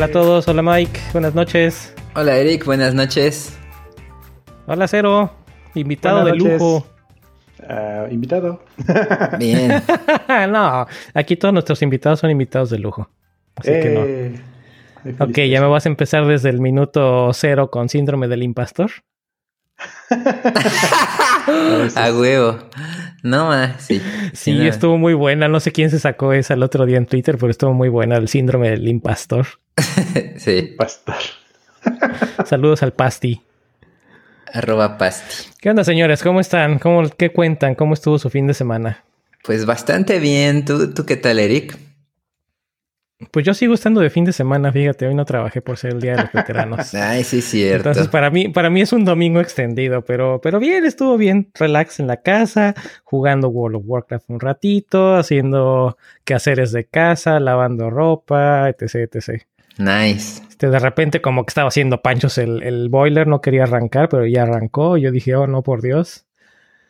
Hola a todos, hola Mike, buenas noches. Hola Eric, buenas noches. Hola Cero, invitado de lujo. Uh, invitado. Bien. no, aquí todos nuestros invitados son invitados de lujo. Así que no. Eh, Ok, ya me vas a empezar desde el minuto cero con síndrome del impastor. A huevo. No más, sí. Sí, no. estuvo muy buena. No sé quién se sacó esa el otro día en Twitter, pero estuvo muy buena. El síndrome del impastor. sí. Pastor. Saludos al Pasti. Arroba pasti. ¿Qué onda, señores? ¿Cómo están? ¿Cómo, ¿Qué cuentan? ¿Cómo estuvo su fin de semana? Pues bastante bien. ¿Tú, ¿Tú qué tal, Eric? Pues yo sigo estando de fin de semana, fíjate, hoy no trabajé por ser el Día de los Veteranos. Ay, sí, cierto. Entonces, para mí, para mí es un domingo extendido, pero, pero bien, estuvo bien, relax en la casa, jugando World of Warcraft un ratito, haciendo quehaceres de casa, lavando ropa, etc, etc. Nice. Este, de repente como que estaba haciendo panchos el, el boiler, no quería arrancar, pero ya arrancó. Yo dije, oh, no, por Dios.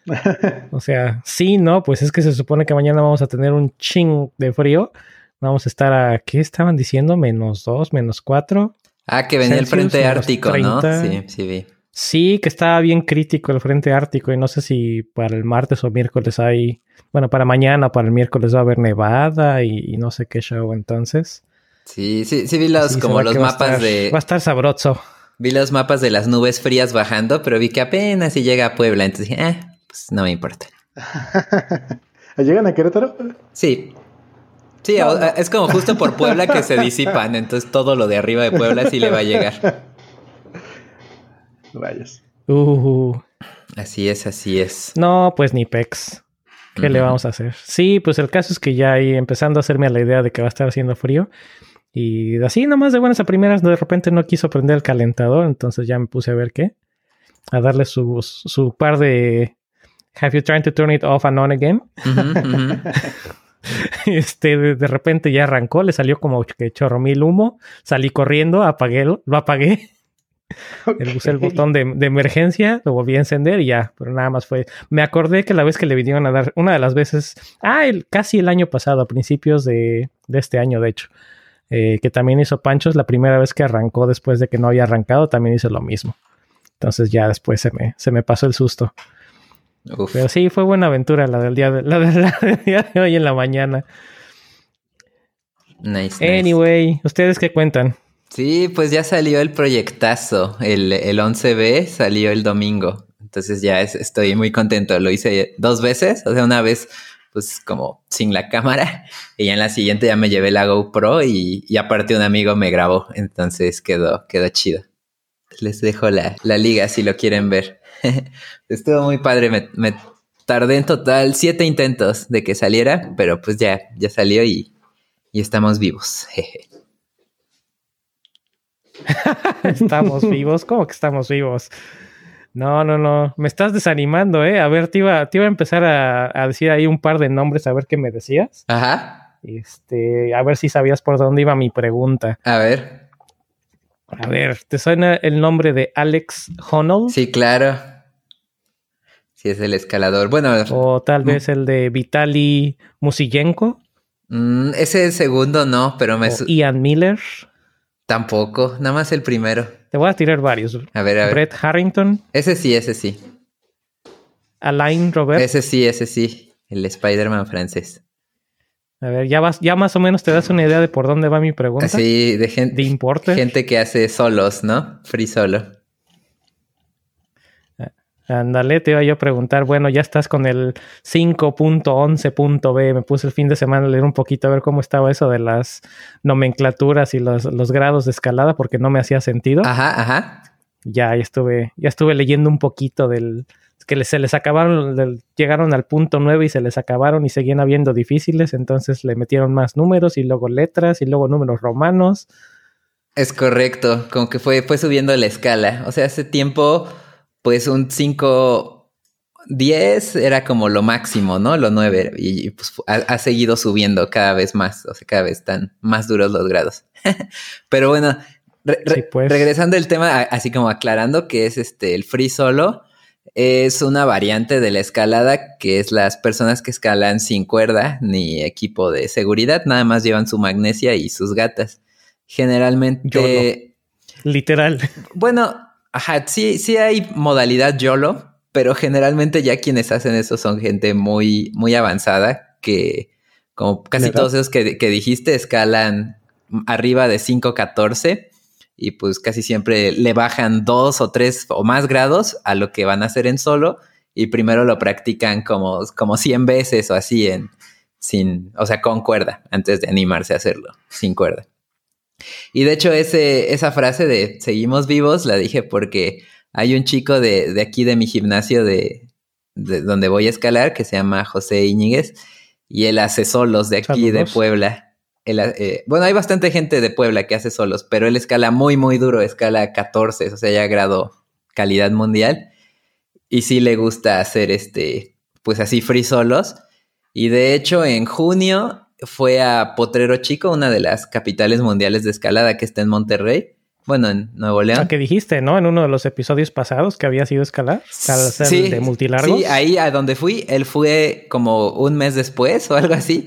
o sea, sí, no, pues es que se supone que mañana vamos a tener un ching de frío. Vamos a estar a, ¿qué estaban diciendo? Menos dos, menos cuatro. Ah, que venía Celsius, el frente ártico, 30. ¿no? Sí, sí vi. Sí, que estaba bien crítico el frente ártico y no sé si para el martes o miércoles hay, bueno, para mañana o para el miércoles va a haber nevada y, y no sé qué show entonces. Sí, sí, sí vi los, Sí, como los mapas estar- de... Va a estar sabroso. Vi los mapas de las nubes frías bajando, pero vi que apenas si llega a Puebla. Entonces dije, eh, pues no me importa. ¿Llegan a Querétaro? Sí. Sí, es como justo por Puebla que se disipan, entonces todo lo de arriba de Puebla sí le va a llegar. Rayos. Uh, Así es, así es. no, pues ni pex. ¿Qué le vamos a hacer? Sí, pues el caso es que ya ahí empezando a hacerme a la idea de que va a estar haciendo frío. Y así nomás de buenas a primeras, de repente no quiso prender el calentador, entonces ya me puse a ver qué. A darle su, su par de Have you tried to turn it off and on again? Este, de, repente ya arrancó, le salió como que chorro mil humo. Salí corriendo, apagué, lo apagué. El botón de, de emergencia, lo volví a encender y ya, pero nada más fue. Me acordé que la vez que le vinieron a dar, una de las veces, ah, el- casi el año pasado, a principios de, de este año, de hecho, eh, que también hizo Panchos, la primera vez que arrancó después de que no había arrancado, también hizo lo mismo. Entonces ya después se me, se me pasó el susto. Uf. Pero sí, fue buena aventura la del día de, la de- la del día de hoy en la mañana. Nice, nice. Anyway, ¿ustedes qué cuentan? Sí, pues ya salió el proyectazo. El, el 11B salió el domingo. Entonces ya es- estoy muy contento. Lo hice dos veces. O sea, una vez, pues como sin la cámara. Y ya en la siguiente ya me llevé la GoPro y, y aparte un amigo me grabó. Entonces quedó, quedó chido. Les dejo la, la liga si lo quieren ver. Estuvo muy padre. Me, me tardé en total siete intentos de que saliera, pero pues ya, ya salió y, y estamos vivos. Jeje. Estamos vivos, ¿cómo que estamos vivos? No, no, no, me estás desanimando, ¿eh? A ver, te iba, te iba a empezar a, a decir ahí un par de nombres, a ver qué me decías. Ajá. Este, a ver si sabías por dónde iba mi pregunta. A ver. A ver, ¿te suena el nombre de Alex Honnold? Sí, claro. Sí, es el escalador. Bueno, O tal vez el de Vitali Musiyenko mm, ese segundo no, pero me o Ian Miller. tampoco. Nada más el primero. Te voy a tirar varios. A ver, a ver. Brett Harrington, Ese sí, ese sí. Alain Robert. Ese sí, ese sí. El Spider-Man francés. A ver, ya vas, ya más o menos te das una idea de por dónde va mi pregunta. Así de De gente, importe. gente que hace solos, ¿no? Free solo. Ándale, te iba yo a preguntar, bueno, ya estás con el 5.11.b, me puse el fin de semana a leer un poquito a ver cómo estaba eso de las nomenclaturas y los, los grados de escalada porque no me hacía sentido. Ajá, ajá. Ya, ya estuve, ya estuve leyendo un poquito del que se les acabaron, llegaron al punto 9 y se les acabaron y seguían habiendo difíciles, entonces le metieron más números y luego letras y luego números romanos. Es correcto. Como que fue, fue subiendo la escala. O sea, hace tiempo, pues un 5, 10 era como lo máximo, ¿no? Lo 9. Y, y, pues ha, ha seguido subiendo cada vez más. O sea, cada vez están más duros los grados. Pero bueno, re- re- Sí, pues. regresando al tema, así como aclarando que es este el free solo. Es una variante de la escalada que es las personas que escalan sin cuerda ni equipo de seguridad, nada más llevan su magnesia y sus gatas. Generalmente. Literal. Bueno, ajá, sí, sí hay modalidad YOLO, pero generalmente ya quienes hacen eso son gente muy, muy avanzada que, como casi todos esos que, que dijiste, escalan arriba de 5.14 y pues casi siempre le bajan dos o tres o más grados a lo que van a hacer en solo y primero lo practican como, como 100 veces o así en sin, o sea, con cuerda antes de animarse a hacerlo sin cuerda. Y de hecho ese, esa frase de seguimos vivos la dije porque hay un chico de, de aquí de mi gimnasio de, de, donde voy a escalar que se llama José Iñiguez y él hace solos de aquí de Puebla eh, bueno, hay bastante gente de Puebla que hace solos, pero él escala muy, muy duro, escala 14, o sea, ya grado calidad mundial. Y sí le gusta hacer este, pues así free solos. Y de hecho, en junio fue a Potrero Chico, una de las capitales mundiales de escalada que está en Monterrey. Bueno, en Nuevo León. que dijiste, ¿no? En uno de los episodios pasados que había sido escalar, sí, de multilargos. Sí, ahí a donde fui, él fue como un mes después o algo así.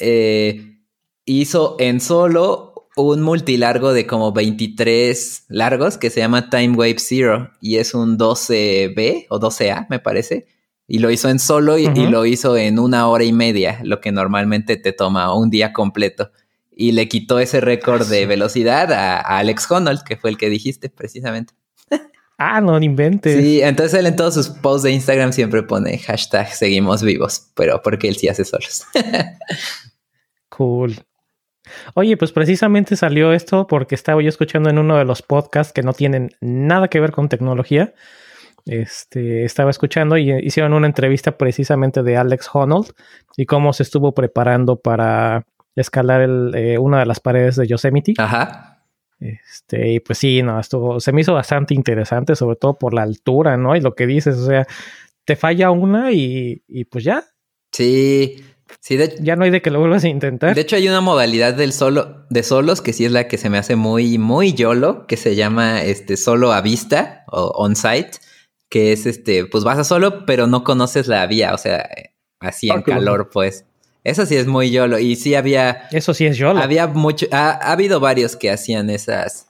Eh, hizo en solo un multilargo de como 23 largos que se llama Time Wave Zero y es un 12B o 12A, me parece. Y lo hizo en solo y, lo hizo en una hora y media, lo que normalmente te toma un día completo. Y le quitó ese récord de velocidad a, Alex Honnold, que fue el que dijiste precisamente. Ah, no inventes. Sí, entonces él en todos sus posts de Instagram siempre pone hashtag seguimos vivos, pero porque él sí hace solos. cool. Oye, pues precisamente salió esto porque estaba yo escuchando en uno de los podcasts que no tienen nada que ver con tecnología. Este, estaba escuchando y hicieron una entrevista precisamente de Alex Honnold y cómo se estuvo preparando para escalar el, eh, una de las paredes de Yosemite. Ajá. Este, y pues sí, no, estuvo, se me hizo bastante interesante, sobre todo por la altura, ¿no? Y lo que dices, o sea, te falla una y, y pues ya. Sí, Sí, ya no hay de que lo vuelvas a intentar. De hecho, hay una modalidad del solo, de solos que sí es la que se me hace muy, muy YOLO, que se llama este solo a vista o on-site, que es este, pues vas a solo, pero no conoces la vía, o sea, así en calor, pues. Eso sí es muy YOLO. Y sí había. Eso sí es YOLO. Había mucho. Ha, ha habido varios que hacían esas.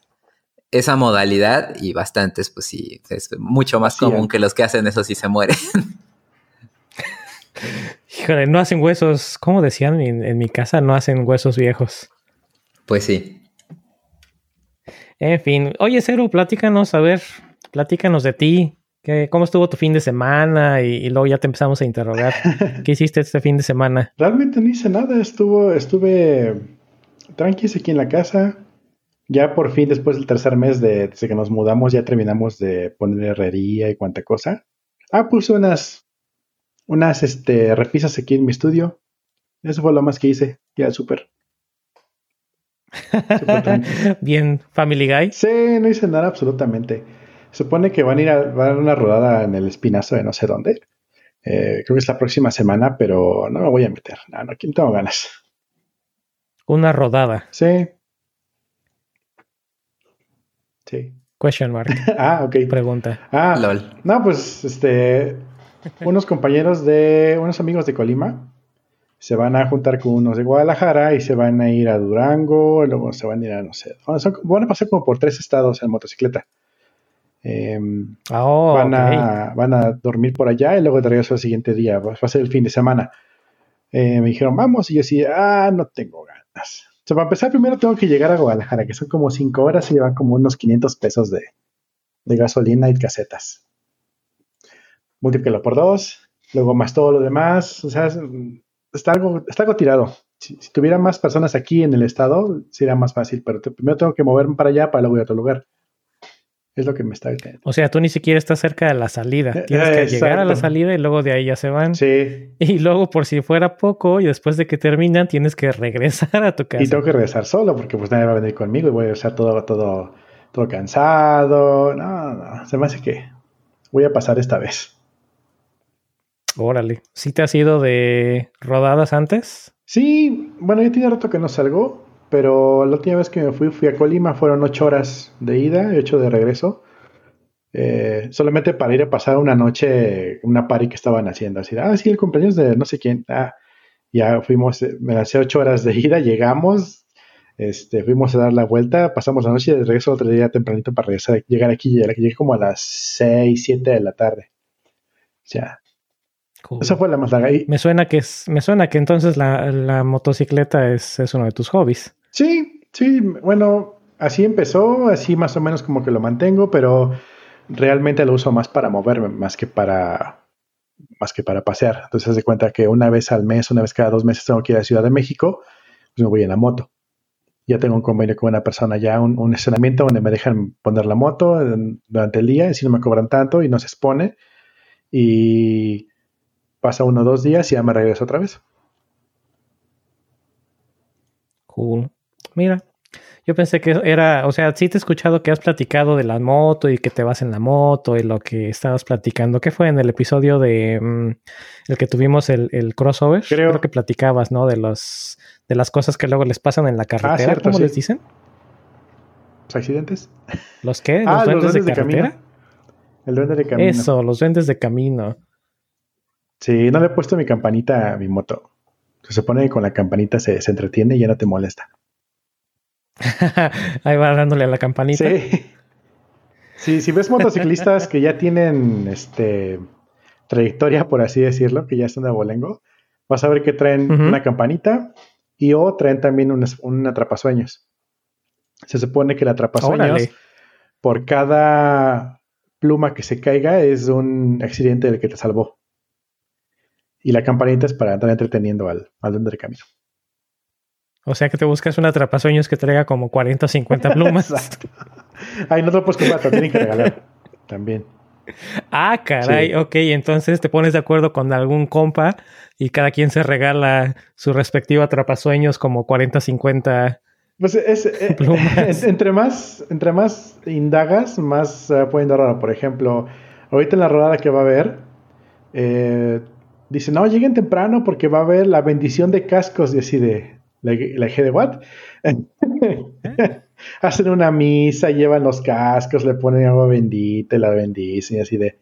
Esa modalidad y bastantes, pues sí, es mucho más común que los que hacen eso sí se mueren. Híjole, no hacen huesos, como decían en, mi casa, no hacen huesos viejos. Pues sí. En fin, oye, Cero, platícanos, a ver, platícanos de ti. ¿Cómo estuvo tu fin de semana? Y, luego ya te empezamos a interrogar. ¿Qué hiciste este fin de semana? Realmente no hice nada, estuvo, estuve tranquilo aquí en la casa. Ya por fin, después del tercer mes de, desde que nos mudamos, ya terminamos de poner herrería y cuánta cosa. Ah, puse unas unas este, repisas aquí en mi estudio. Eso fue lo más que hice. Ya, súper. Bien, Family Guy. Sí, no hice nada absolutamente. Supone que van a ir a, dar una rodada en el espinazo de no sé dónde. Eh, creo que es la próxima semana, pero no me voy a meter. No, no, aquí no tengo ganas. Una rodada. Sí. Sí. Question mark. ah, ok. Pregunta. Ah, LOL. No, pues este unos compañeros de, unos amigos de Colima, se van a juntar con unos de Guadalajara y se van a ir a Durango, luego se van a ir a, no sé, van a pasar como por tres estados en motocicleta. Em, oh, van, a, van a dormir por allá y luego de regreso al siguiente día, va a ser el fin de semana. Eh, me dijeron, vamos, y yo decía, ah, no tengo ganas. O sea, para empezar, primero tengo que llegar a Guadalajara, que son como cinco horas y llevan como unos 500 pesos de, de gasolina y casetas múltiplelo por dos, luego más todo lo demás, o sea, está algo, está algo tirado. Si, tuviera más personas aquí en el estado, sería más fácil, pero primero tengo que moverme para allá para luego ir a otro lugar. Es lo que me está O sea, tú ni siquiera estás cerca de la salida. Eh, Tienes que llegar a la salida y luego de ahí ya se van. Sí. Y luego, por si fuera poco, y después de que terminan, tienes que regresar a tu casa. Y tengo que regresar solo, porque pues nadie va a venir conmigo y voy a estar todo, todo, todo cansado. No, no, se me hace que voy a pasar esta vez. Órale. ¿Sí te has ido de rodadas antes? Sí, bueno, yo tiene rato que no salgo, pero la última vez que me fui, fui a Colima, fueron ocho horas de ida y ocho de regreso. Eh, solamente para ir a pasar una noche, una party que estaban haciendo. Así, ah, sí, el cumpleaños de no sé quién. Ah, ya fuimos, me lancé ocho horas de ida, llegamos, Este, fuimos a dar la vuelta, pasamos la noche y de regreso otro día tempranito para regresar, llegar aquí. Llegué como a las 6, 7 de la tarde. O sea, esa fue la más larga. me suena que es, me suena que entonces la, motocicleta es, es, uno de tus hobbies. Sí, sí, bueno, así empezó, así más o menos como que lo mantengo, pero realmente lo uso más para moverme, más que para más que para pasear. Entonces, se cuenta que una vez al mes, una vez cada dos meses tengo que ir a la Ciudad de México, pues me voy en la moto. Ya tengo un convenio con una persona, ya un, un estacionamiento donde me dejan poner la moto durante el día, y si no me cobran tanto y no se expone. Y pasa uno o dos días y ya me regreso otra vez. Cool. Mira, yo pensé que era, o sea, sí te he escuchado que has platicado de la moto y que te vas en la moto y lo que estabas platicando. ¿Qué fue en el episodio de mm, el que tuvimos el, crossover? Creo. que platicabas, ¿no? De los de las cosas que luego les pasan en la ah, carretera. ¿Cómo les dicen? ¿Los accidentes? ¿Los qué? ¿Los, ah, duendes, de, carretera? el duende de camino. Eso, los duendes de camino. Sí, no le he puesto mi campanita a mi moto. Se supone que con la campanita se, se entretiene y ya no te molesta. Ahí va dándole a la campanita. Sí. si ves motociclistas que ya tienen este trayectoria, por así decirlo, que ya están de abolengo, vas a ver que traen una campanita y o traen también un, un atrapasueños. Se supone que el atrapasueños, por cada pluma que se caiga, es un accidente del que te salvó. Y la campanita es para andar entreteniendo al, al del camino. O sea que te buscas un atrapasueños que traiga como 40 o 50 plumas. Exacto. Ay, no te lo puedes comprar, te tienen que regalar también. Ah, caray, ok, entonces te pones de acuerdo con algún compa y cada quien se regala su respectivo atrapasueños como 40, 50 pues es, eh, plumas. entre, más, entre más indagas, más va poniendo raro. Por ejemplo, ahorita en la rodada que va a haber, eh, dice, no, lleguen temprano porque va a haber la bendición de cascos y así de, la, la de what? Hacen una misa, llevan los cascos, le ponen agua bendita y la bendicen y así de.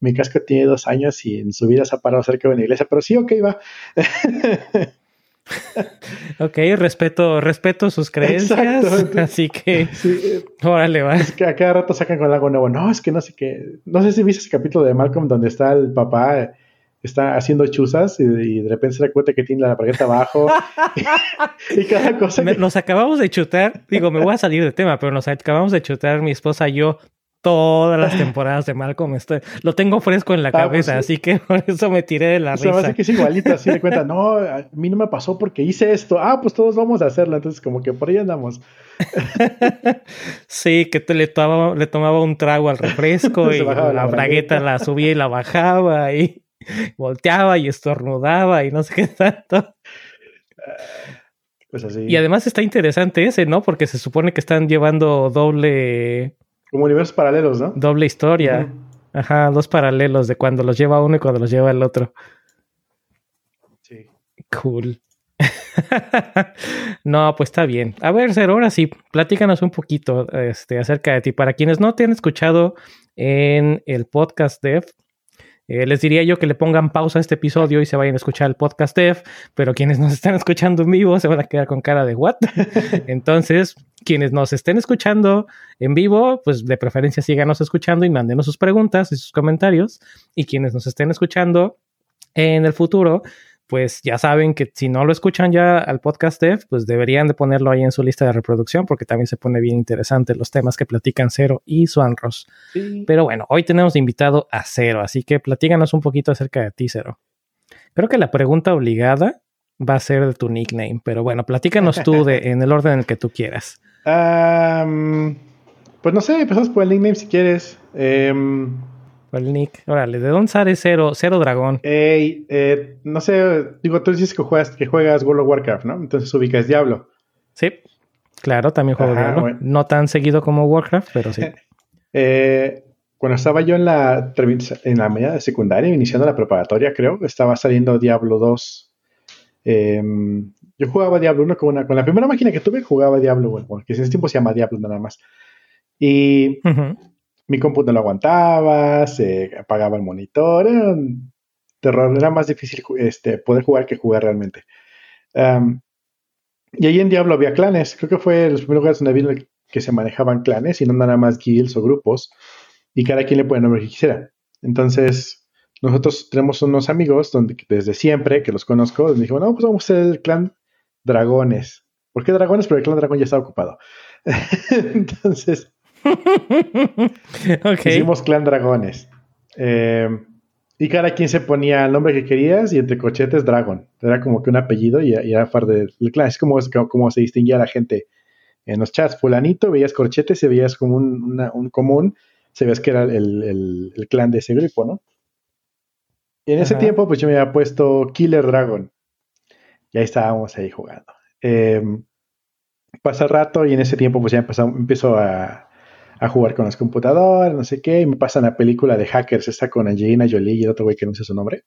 Mi casco tiene dos años y en su vida se ha parado cerca de una iglesia, pero sí, ok, va. ok, respeto, respeto sus creencias. así que, órale, va. Es que a cada rato sacan con algo nuevo. No, es que no sé qué. No sé si viste ese capítulo de Malcolm donde está el papá está haciendo chuzas y, de repente se da cuenta que tiene la paqueta abajo y, cada cosa. Nos acabamos de chutar, digo, me voy a salir de tema, pero nos acabamos de chutar mi esposa y yo todas las temporadas de Malcolm. Estoy, lo tengo fresco en la ah, pues cabeza, así que por eso me tiré de la risa. Se que es igualito, así de cuenta, no, a mí no me pasó porque hice esto. Ah, pues todos vamos a hacerlo. Entonces, como que por ahí andamos. sí, que te le, tomaba, le tomaba un trago al refresco y la, bragueta la subía y la bajaba y volteaba y estornudaba y no sé qué tanto. Pues así. Y además está interesante ese, ¿no? Porque se supone que están llevando doble. Como universos paralelos, ¿no? Doble historia. Ajá, dos paralelos de cuando los lleva uno y cuando los lleva el otro. Sí. Cool. no, pues está bien. A ver, Cero, ahora sí, platícanos un poquito este, acerca de ti. Para quienes no te han escuchado en el podcast Dev, eh, les diría yo que le pongan pausa a este episodio y se vayan a escuchar el podcast Dev, pero quienes nos están escuchando en vivo se van a quedar con cara de what. Entonces, quienes nos estén escuchando en vivo, pues de preferencia síganos escuchando y mándenos sus preguntas y sus comentarios. Y quienes nos estén escuchando en el futuro, pues ya saben que si no lo escuchan ya al podcast Dev, pues deberían de ponerlo ahí en su lista de reproducción porque también se pone bien interesante los temas que platican Cero y Swanros. Pero bueno, hoy tenemos invitado a Cero, así que platíganos un poquito acerca de ti, Cero. Creo que la pregunta obligada va a ser de tu nickname, pero bueno, platícanos tú de, en el orden en el que tú quieras. pues no sé, empezamos por el nickname si quieres. Em, el nick? Órale, ¿de dónde sale cero, cero dragón? Ey, eh, no sé, digo, tú dices que juegas, que juegas World of Warcraft, ¿no? Entonces ubicas Diablo. Sí, claro, también juego Diablo. No tan seguido como Warcraft, pero sí. eh, cuando estaba yo en la, en la media de secundaria, iniciando la preparatoria, creo, estaba saliendo Diablo 2. Em, yo jugaba Diablo 1 con, una, con la primera máquina que tuve, jugaba Diablo 1, que en ese tiempo se llama Diablo nada más. Y mi compu no lo aguantaba, se apagaba el monitor, era un terror, era más difícil este, poder jugar que jugar realmente. Y ahí en Diablo había clanes. Creo que fue los primeros lugares donde vi que se manejaban clanes y no nada más guilds o grupos. Y cada quien le pone el nombre que quisiera. Entonces, nosotros tenemos unos amigos donde desde siempre que los conozco, les dijimos, no, pues vamos a ser el clan Dragones. ¿Por qué Dragones? Porque el clan Dragón ya está ocupado. Entonces, hicimos clan Dragones. Eh, y cada quien se ponía el nombre que querías y entre cochetes Dragon. Era como que un apellido y, era parte del clan. Es como, como se distinguía la gente en los chats. Fulanito, veías corchetes y veías como un, común, se ves que era el, clan de ese grupo, ¿no? Y en ese tiempo, pues yo me había puesto Killer Dragon. Y ahí estábamos ahí jugando. Em, pasa el rato y en ese tiempo, pues ya empezó a, a jugar con las computadoras, no sé qué, y me pasan la película de Hackers, esta con Angelina Jolie y el otro güey que no sé su nombre.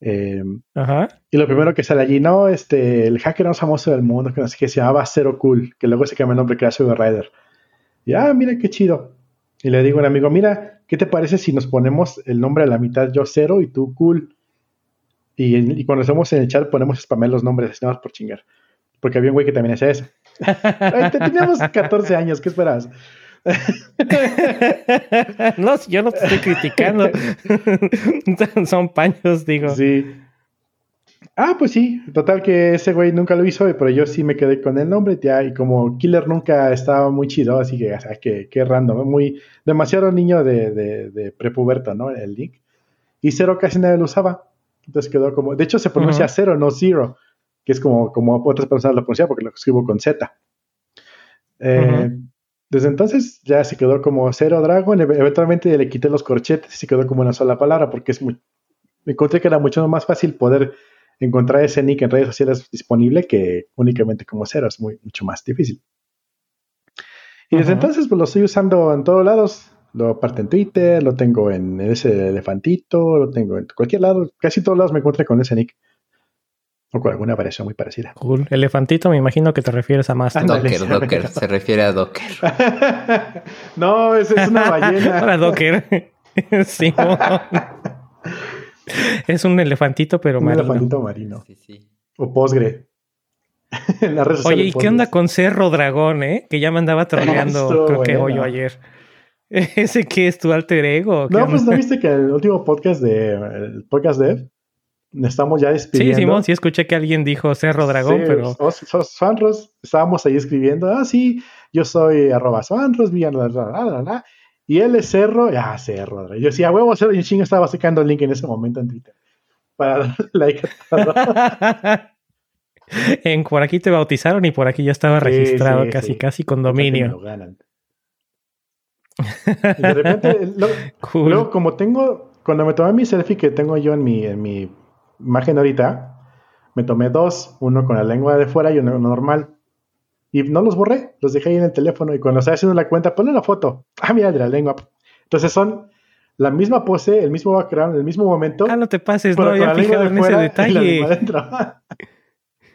Eh, Ajá. Y lo primero que sale allí, no, este, el hacker más famoso del mundo, que no sé qué, se llamaba Zero Cool, que luego se cambia el nombre que era Rider. Y, ah, mira qué chido. Y le digo a un amigo, mira, ¿qué te parece si nos ponemos el nombre a la mitad, yo Cero y tú Cool? Y, cuando estamos en el chat ponemos spamar los nombres, nada más por chingar. Porque había un güey que también hacía eso. Teníamos 14 años, ¿qué esperas? no, yo no te estoy criticando. Son paños, digo. Sí. Ah, pues sí, total que ese güey nunca lo hizo, pero yo sí me quedé con el nombre, ya, y como Killer nunca estaba muy chido, así que, o sea, que, random, muy, demasiado niño de, de, prepuberto, ¿no? El link. Y cero casi nadie lo usaba. Entonces quedó como, de hecho se pronuncia cero, no zero, que es como, como otras personas lo pronuncian porque lo escribo con Z. Eh, desde entonces ya se quedó como Cero Dragon. Eventualmente le quité los corchetes y se quedó como una sola palabra porque es muy, me encontré que era mucho más fácil poder encontrar ese nick en redes sociales disponible que únicamente como Cero. Es muy, mucho más difícil. Y desde entonces pues lo estoy usando en todos lados. Lo aparte en Twitter, lo tengo en ese elefantito, lo tengo en cualquier lado. Casi todos lados me encontré con ese nick. O con alguna variación muy parecida. Cool. Elefantito, me imagino que te refieres a más. Docker, Docker. Se refiere a Docker. no, es, es una ballena. Para Docker. sí. es un elefantito, pero un marino. Un elefantito marino. Sí, sí. O posgre. Oye, ¿y qué onda con Cerro Dragón, eh? Que ya me andaba troleando, creo que hoy o ayer. ¿Ese qué es tu alter ego? No, pues no viste que el último podcast de el podcast de estamos ya despidiendo. Sí, Simón, sí escuché que alguien dijo Cerro Dragón, pero... Sanros, estábamos ahí escribiendo, ah, sí, yo soy arroba Sanros, y él es Cerro, ah, Cerro. Yo decía, huevo, Cerro, y chingo estaba sacando el link en ese momento en Twitter para darle like a en, por aquí te bautizaron y por aquí ya estaba registrado casi, casi con dominio. y de repente, luego, como tengo, cuando me tomé mi selfie que tengo yo en mi, en mi imagen ahorita, me tomé dos, uno con la lengua de fuera y uno normal. Y no los borré, los dejé ahí en el teléfono y cuando estaba haciendo la cuenta, ponle la foto. Ah, mira, de la lengua. Entonces son la misma pose, el mismo background, el mismo momento. Ah, no te pases, no había fijado en ese detalle.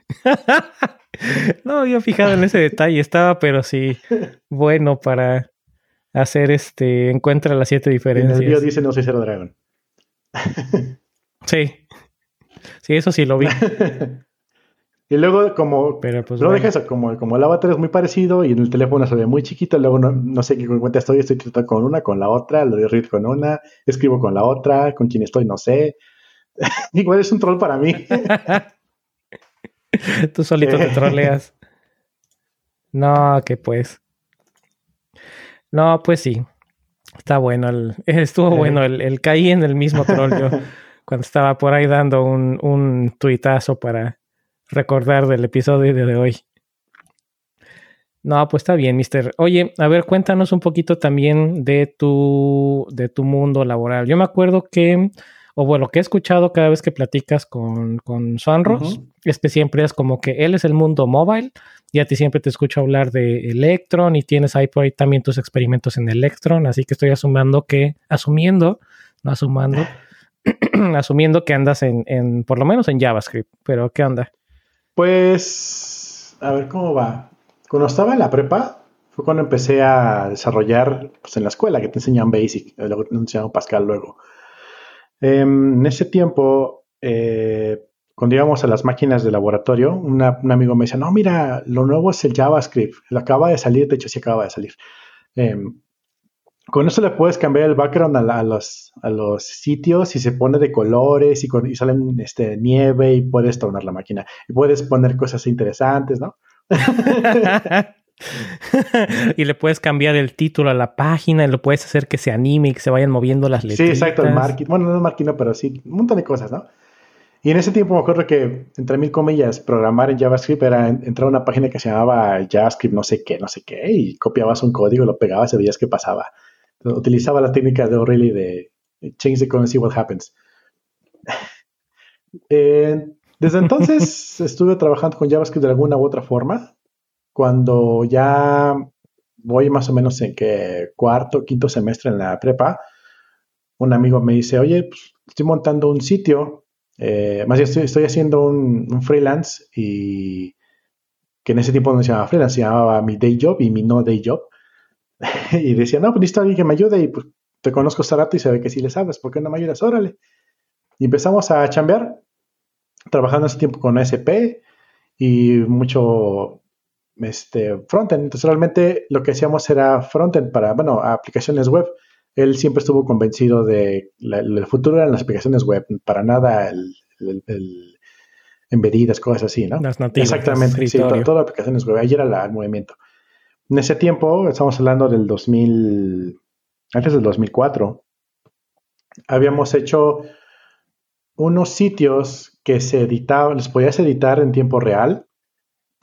no había fijado en ese detalle, estaba, pero sí, bueno para hacer este, encuentra las siete diferencias. En el video dice no soy cero dragón. sí. Sí, eso sí lo vi. y luego, como. Pero pues. eso, como, como el avatar es muy parecido y en el teléfono se ve muy chiquito, luego no, sé qué cuenta estoy, estoy tratando con una, con la otra, lo doy con una, escribo con la otra, con quién estoy, no sé. Igual es un troll para mí. Tú solito te troleas. No, que pues. No, pues sí. Está bueno. El, estuvo bueno. El, el, caí en el mismo troll yo cuando estaba por ahí dando un, un tuitazo para recordar del episodio de hoy. No, pues está bien, mister. Oye, a ver, cuéntanos un poquito también de tu, de tu mundo laboral. Yo me acuerdo que, o bueno, que he escuchado cada vez que platicas con, con Sunros, es que siempre es como que él es el mundo móvil y a ti siempre te escucho hablar de Electron y tienes ahí por ahí también tus experimentos en Electron, así que estoy asumiendo que, asumiendo, no asumando, asumiendo que andas en, en, por lo menos en JavaScript, pero ¿qué onda? Pues, a ver cómo va. Cuando estaba en la prepa, fue cuando empecé a desarrollar pues, en la escuela, que te enseñan Basic, luego te enseñan Pascal luego. Em, en ese tiempo, eh, cuando íbamos a las máquinas de laboratorio, un amigo me decía, no, mira, lo nuevo es el JavaScript, lo acaba de salir, de hecho sí acaba de salir. Em, con eso le puedes cambiar el background a, los, a los sitios y se pone de colores y, y salen este, nieve y puedes tornar la máquina. Y puedes poner cosas interesantes, ¿no? y le puedes cambiar el título a la página y lo puedes hacer que se anime y que se vayan moviendo las letras. Sí, exacto, el marketing. Bueno, no es marketing, pero sí, un montón de cosas, ¿no? Y en ese tiempo me acuerdo que, entre mil comillas, programar en JavaScript era entrar a una página que se llamaba JavaScript no sé qué, no sé qué, y copiabas un código, lo pegabas y veías qué pasaba. Utilizaba la técnica de O'Reilly de change the code and see what happens. Eh, desde entonces estuve trabajando con JavaScript de alguna u otra forma. Cuando ya voy más o menos en que cuarto, quinto semestre en la prepa, un amigo me dice, oye, pues, estoy montando un sitio eh, más bien estoy, haciendo un, freelance y que en ese tiempo no se llamaba freelance, se llamaba mi day job y mi no day job. y decía, no, pues necesito alguien que me ayude y pues te conozco hace rato y se ve que sí le sabes, ¿por qué no me ayudas? Órale. Y empezamos a chambear, trabajando ese tiempo con ASP y mucho este, frontend. Entonces realmente lo que hacíamos era frontend para, bueno, aplicaciones web él siempre estuvo convencido de la, el futuro eran las aplicaciones web, para nada el, el, cosas así, ¿no? Las nativas. Exactamente, sí, para todas las aplicaciones web. Ahí era el movimiento. En ese tiempo, estamos hablando del 2000, antes del 2004, habíamos hecho unos sitios que se editaban, los podías editar en tiempo real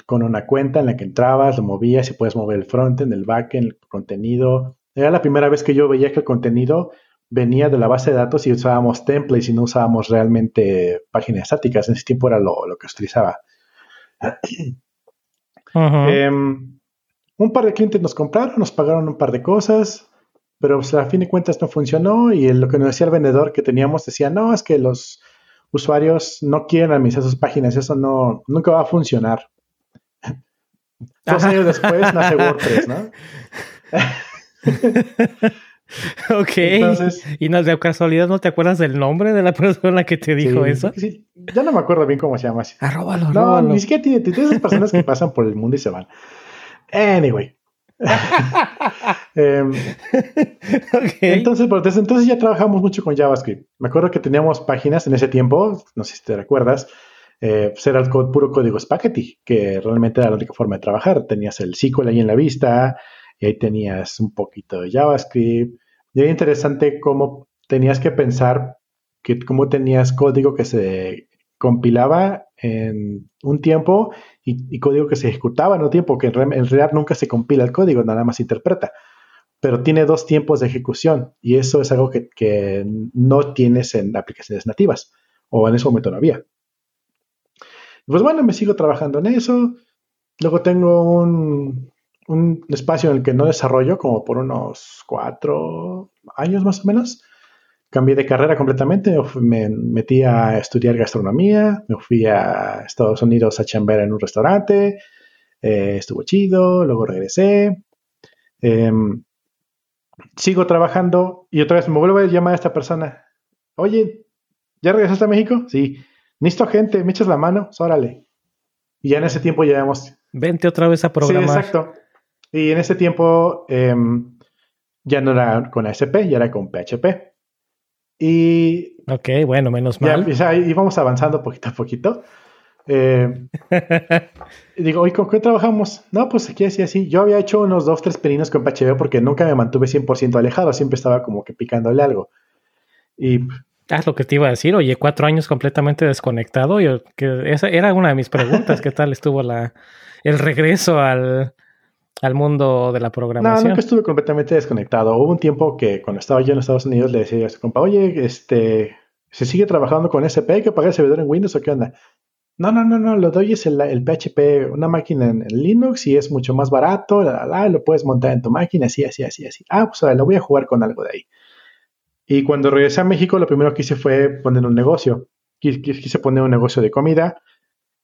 con una cuenta en la que entrabas, lo movías y puedes mover el frontend, el backend, el contenido, era la primera vez que yo veía que el contenido venía de la base de datos y usábamos templates y no usábamos realmente páginas estáticas. En ese tiempo era lo, que utilizaba. un par de clientes nos compraron, nos pagaron un par de cosas, pero pues, a fin de cuentas no funcionó y lo que nos decía el vendedor que teníamos decía, no, es que los usuarios no quieren administrar sus páginas, eso no, nunca va a funcionar. Dos años después nace WordPress, ¿no? ok. y no, de casualidad no te acuerdas del nombre de la persona que te dijo eso. Sí. Ya no me acuerdo bien cómo se llama. Arróbalo, no, ni siquiera tiene, tiene esas personas que pasan por el mundo y se van. Anyway. Em, entonces, entonces ya trabajamos mucho con JavaScript. Me acuerdo que teníamos páginas en ese tiempo, no sé si te recuerdas, eh, pues era el puro código spaghetti, que realmente era la única forma de trabajar. Tenías el SQL ahí en la vista, y ahí tenías un poquito de JavaScript. Y era interesante cómo tenías que pensar que cómo tenías código que se compilaba en un tiempo y, código que se ejecutaba en otro tiempo, que en, realidad nunca se compila el código, nada más se interpreta. Pero tiene dos tiempos de ejecución y eso es algo que, que no tienes en aplicaciones nativas o en ese momento no había. Pues bueno, me sigo trabajando en eso. Luego tengo un, un espacio en el que no desarrollo como por unos cuatro años más o menos. Cambié de carrera completamente, me metí a estudiar gastronomía, me fui a Estados Unidos a chambear en un restaurante, eh, estuvo chido, luego regresé. Em, sigo trabajando y otra vez me vuelvo a llamar a esta persona. Oye, ¿ya regresaste a México? Sí. Necesito gente, me echas la mano, órale. Y ya en ese tiempo ya hemos... Vente otra vez a programar. Sí, exacto. Y en ese tiempo em, ya no era con ASP, ya era con PHP. Y. Ok, bueno, menos mal. Ya, íbamos avanzando poquito a poquito. Eh, digo, ¿y con qué trabajamos? No, pues aquí así, así. Yo había hecho unos dos, tres perinos con PHP porque nunca me mantuve 100% alejado, siempre estaba como que picándole algo. Y. Ah, lo que te iba a decir. Oye, cuatro años completamente desconectado. Yo, que esa era una de mis preguntas. ¿Qué tal estuvo la, el regreso al, al mundo de la programación. No, nunca estuve completamente desconectado. Hubo un tiempo que cuando estaba yo en Estados Unidos le decía a su compa, oye, este, ¿se sigue trabajando con SP? ¿Hay que pagar el servidor en Windows o qué onda? No, no, no, no, lo doy es el, el PHP, una máquina en, Linux y es mucho más barato, lo puedes montar en tu máquina, así, así, así, así. Ah, pues lo voy a jugar con algo de ahí. Y cuando regresé a México, lo primero que hice fue poner un negocio. Quise poner un negocio de comida.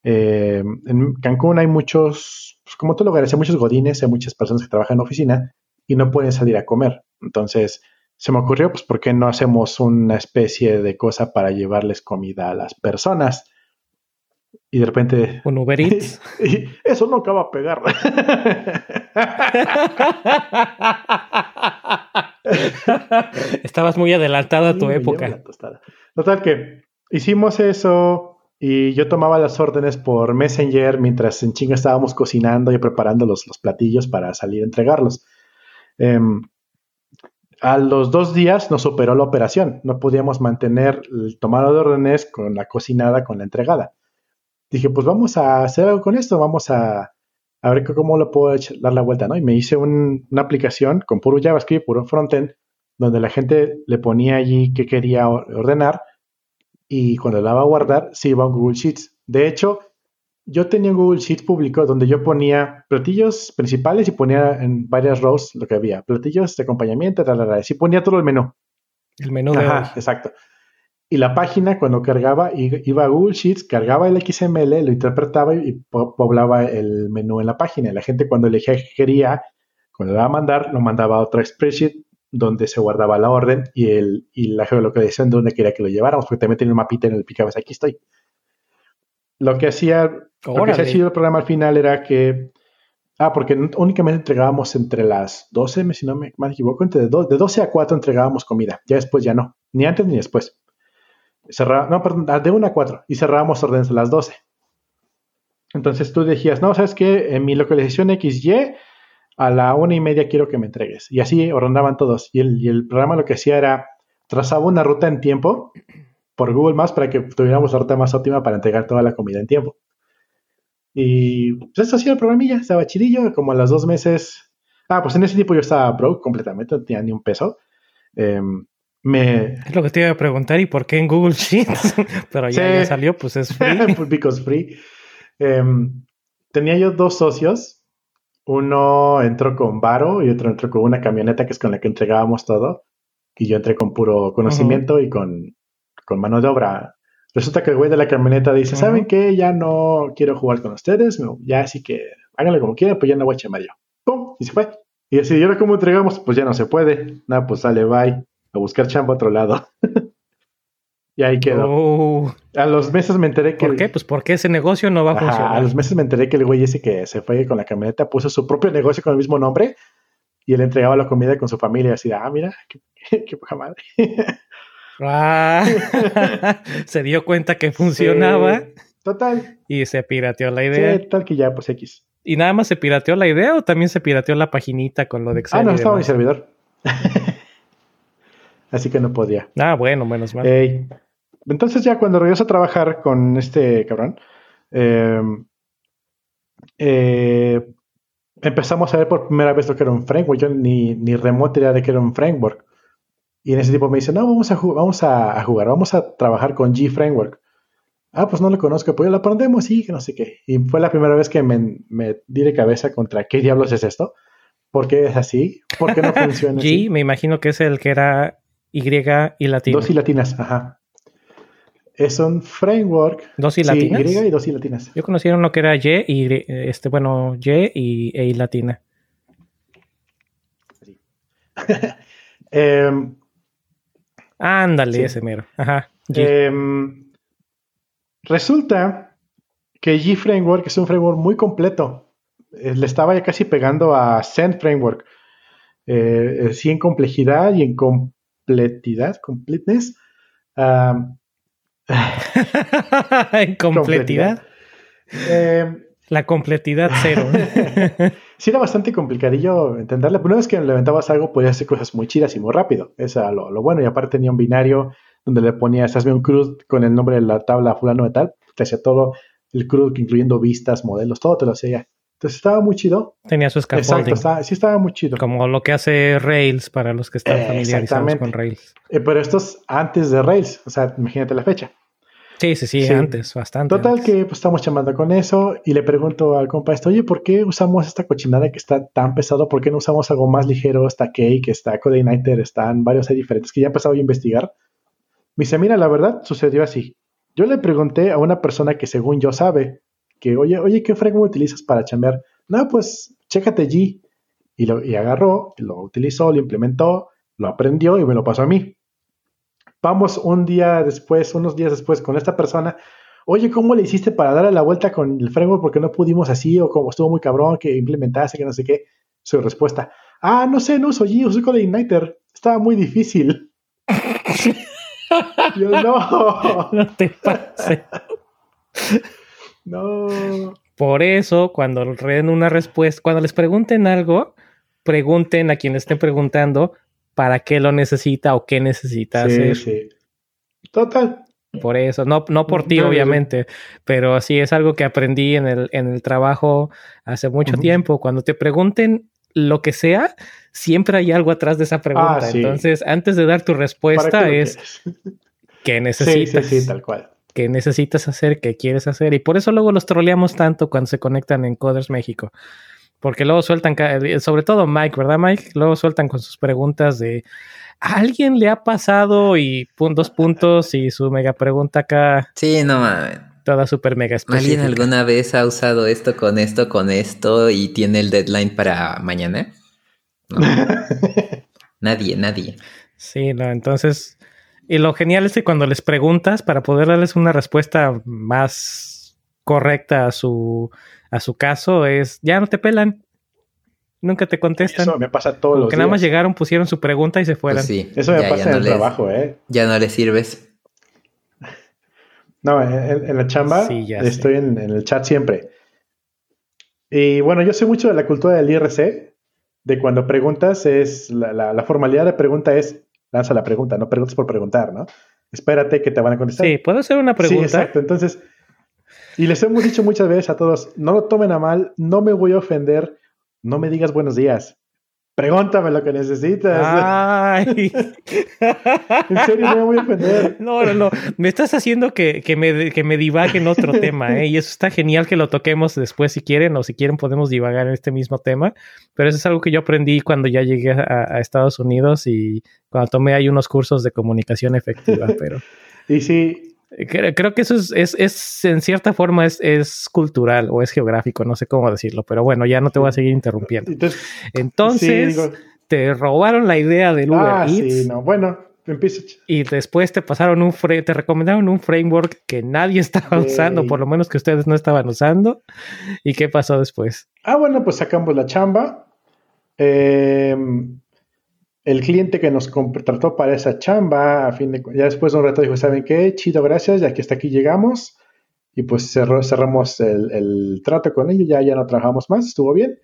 Eh, en Cancún hay muchos pues como tú lo hay muchos godines, hay muchas personas que trabajan en oficina y no pueden salir a comer. Entonces, se me ocurrió, pues, ¿por qué no hacemos una especie de cosa para llevarles comida a las personas? Y de repente. Un Uber Eats. y eso nunca va a pegar. Estabas muy adelantado a tu época. Total que hicimos eso y yo tomaba las órdenes por Messenger mientras en chinga estábamos cocinando y preparando los, los platillos para salir a entregarlos. Em, a los dos días nos operó la operación. No podíamos mantener el tomado de órdenes con la cocinada, con la entregada. Dije, pues vamos a hacer algo con esto, vamos a, a ver cómo lo puedo dar la vuelta, ¿no? Y me hice un- una aplicación con puro JavaScript, puro frontend, donde la gente le ponía allí qué quería or- ordenar y cuando le daba a guardar se iba a un Google Sheets. De hecho, yo tenía un Google Sheets público donde yo ponía platillos principales y ponía en varias rows lo que había. Platillos de acompañamiento, tal, tal, tal. Sí ponía todo el menú. El menú de Ajá, hoy. exacto. Y la página cuando cargaba, iba a Google Sheets, cargaba el XML, lo interpretaba y po- poblaba el menú en la página. Y la gente cuando elegía que quería, cuando le daba a mandar, lo mandaba a otra spreadsheet donde se guardaba la orden y, el, y la geolocalización de donde quería que lo lleváramos, porque también tenía un mapita en el que picabas, aquí estoy. Lo que hacía, lo que Órale. hacía el programa al final era que, ah, porque únicamente entregábamos entre las 12, me- si no me equivoco, entre do- de 12 a 4 entregábamos comida, ya después ya no, ni antes ni después. Cerraba, no, perdón, ah, de 1 a 4 y cerrábamos órdenes a las 12. Entonces tú decías, no, ¿sabes qué? En mi localización XY, a la una y media quiero que me entregues. Y así rondaban todos. Y el, y el programa lo que hacía era, trazaba una ruta en tiempo por Google Maps para que tuviéramos la ruta más óptima para entregar toda la comida en tiempo. Y pues eso hacía el programilla, estaba chidillo, como a los dos meses. Ah, pues en ese tiempo yo estaba broke completamente, no tenía ni un peso. Em, me, Es lo que te iba a preguntar, ¿y por qué en Google Sheets? Pero ya, Sí. ya salió, pues es free. Pues, because free. Em, tenía yo dos socios. Uno entró con Varo y otro entró con una camioneta que es con la que entregábamos todo. Y yo entré con puro conocimiento y con, con mano de obra. Resulta que el güey de la camioneta dice. ¿saben qué? Ya no quiero jugar con ustedes. no, ya así que háganlo como quieran, pues ya no voy a chamar yo. ¡Pum! Y se fue. Y así, ¿y ahora cómo entregamos? Pues ya no se puede. Nada, pues sale, bye. A buscar chamba a otro lado. y ahí quedó. Oh, A los meses me enteré que... ¿Por qué? Pues porque ese negocio no va a Ajá, funcionar. a los meses me enteré que el güey ese que se fue con la camioneta puso su propio negocio con el mismo nombre y él entregaba la comida con su familia. Así, ah, mira, qué, qué poca madre. Ah, se dio cuenta que funcionaba Sí, total. y se pirateó la idea. Sí, tal que ya, pues X. ¿Y nada más se pirateó la idea o también se pirateó la paginita con lo de Excel? Ah, no, estaba mi demás? servidor. Así que no podía. Ah, bueno, menos mal. Ey. Entonces ya cuando regreso a trabajar con este cabrón, eh, eh, empezamos a ver por primera vez lo que era un framework. Yo ni, ni remota idea de que era un framework. Y en ese tipo me dice, no, vamos a, vamos a, a jugar, vamos a trabajar con G Framework. Ah, pues no lo conozco, pues lo aprendemos, sí, que no sé qué. Y fue la primera vez que me, me di de cabeza contra qué diablos es esto. ¿Por qué es así? ¿Por qué no funciona así? G, me imagino que es el que era Y y latino. Dos y latinas, ajá. Es un framework. ¿Dos y Sí, latinas? Y y dos y latinas. Yo conocí uno que era Y y este, bueno, Y y E y latina. Em, Ándale, Sí. ese mero. Ajá. G. em, resulta que G Framework es un framework muy completo. Eh, Le estaba ya casi pegando a Zen Framework. Eh, sí, en complejidad y en completidad, completeness. En completidad. La completidad cero. sí era bastante complicadillo entenderle. Pero una vez que le inventabas algo, podías hacer cosas muy chidas y muy rápido. Eso era lo, lo bueno. Y aparte tenía un binario donde le ponías, hazme un CRUD con el nombre de la tabla fulano de tal. Te hacía todo el CRUD, incluyendo vistas, modelos, todo te lo hacía ya. Entonces estaba muy chido. Tenía su Exacto, scaffolding. estaba- sí estaba muy chido. Como lo que hace Rails para los que están Eh, familiarizados con Rails. Eh, pero esto es antes de Rails. O sea, imagínate la fecha. Sí, sí, sí, Sí. antes, bastante. Total antes. que pues, estamos chamando con eso y le pregunto al compa esto, oye, ¿por qué usamos esta cochinada que está tan pesado? ¿Por qué no usamos algo más ligero? Está Cake, está Codeigniter, están varios ahí diferentes que ya he empezado a investigar. Me dice, mira, la verdad sucedió así. Yo le pregunté a una persona que según yo sabe que, oye, oye, ¿qué framework utilizas para chambear? No, pues, chécate G. Y, lo, y agarró, lo utilizó, lo implementó, lo aprendió y me lo pasó a mí. Vamos un día después, unos días después con esta persona, oye, ¿cómo le hiciste para darle la vuelta con el framework porque no pudimos así o como estuvo muy cabrón que implementaste, que no sé qué? Su respuesta, ah, no sé, no uso G, uso de Igniter. Estaba muy difícil. Yo no. No te pases. No. Por eso, cuando den una respuesta, cuando les pregunten algo, pregunten a quien le estén preguntando para qué lo necesita o qué necesita Sí, hacer. sí. Total. Por eso, no, no por ti, No, no, no. obviamente, pero sí es algo que aprendí en el, en el trabajo hace mucho tiempo. Cuando te pregunten lo que sea, siempre hay algo atrás de esa pregunta. Ah, sí. Entonces, antes de dar tu ¿Para respuesta, es quieres? qué Sí, necesitas, sí, sí, tal cual. Qué necesitas hacer, qué quieres hacer. Y por eso luego los troleamos tanto cuando se conectan en Coders México. Porque luego sueltan, ca- sobre todo Mike, ¿verdad, Mike? Luego sueltan con sus preguntas de ¿a alguien le ha pasado? Y pun- dos puntos y su mega pregunta acá, Sí, no mames. toda súper mega ¿Alguien específica. alguna vez ha usado esto con esto, con esto y tiene el deadline para mañana? No. nadie, nadie. Sí, no, entonces, y lo genial es que cuando les preguntas para poder darles una respuesta más correcta a su, a su caso es, ya no te pelan, nunca te contestan. Eso me pasa todos Como los que nada más días. llegaron, pusieron su pregunta y se fueron. Pues sí. Eso me ya, pasa ya en no el les- trabajo, ¿eh? Ya no le sirves. No, en, en la chamba Sí, ya estoy en, en el chat siempre. Y bueno, yo sé mucho de la cultura del IRC, de cuando preguntas es, la, la- la formalidad de pregunta es, lanza la pregunta, no preguntes por preguntar, ¿no? Espérate que te van a contestar. Sí, ¿puedo hacer una Sí, pregunta? exacto. Entonces, y les hemos dicho muchas veces a todos, no lo tomen a mal, no me voy a ofender, no me digas buenos días. Pregúntame lo que necesitas. Ay. En serio, me voy a ofender. No, no, no. Me estás haciendo que, que me, que me divague en otro tema, ¿eh? Y eso está genial que lo toquemos después si quieren, o si quieren podemos divagar en este mismo tema. Pero eso es algo que yo aprendí cuando ya llegué a, a Estados Unidos y cuando tomé ahí unos cursos de comunicación efectiva. Pero Y sí, creo, que eso es, es, es, en cierta forma, es, es cultural o es geográfico, no sé cómo decirlo. Pero bueno, ya no te voy a seguir interrumpiendo. entonces, Entonces, sí, digo, te robaron la idea del Uber ah, Eats. sí, no, bueno, empiezo. Y después te pasaron un fre- te recomendaron un framework que nadie estaba usando, por lo menos que ustedes no estaban usando. ¿Y qué pasó después? Ah, bueno, pues sacamos la chamba. Eh, el cliente que nos contrató para esa chamba, a fin de ya después de un rato dijo, ¿saben qué? Chido, gracias, ya que hasta aquí llegamos. Y pues cerró- cerramos el, el trato con ellos, ya, ya no trabajamos más, estuvo bien.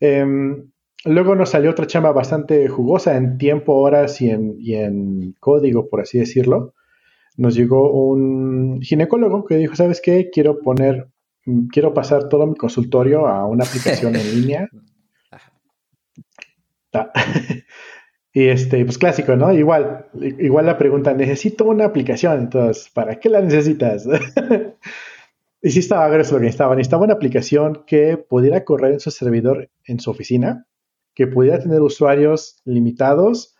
Em, luego nos salió otra chamba bastante jugosa en tiempo, horas y en, y en código, por así decirlo. Nos llegó un ginecólogo que dijo, ¿sabes qué? Quiero poner, mm, quiero pasar todo mi consultorio a una aplicación en línea. Y este, pues clásico, ¿no? Igual, igual la pregunta, necesito una aplicación, entonces, ¿para qué la necesitas? y sí estaba grueso lo que necesitaba. Necesitaba una aplicación que pudiera correr en su servidor en su oficina, que pudiera tener usuarios limitados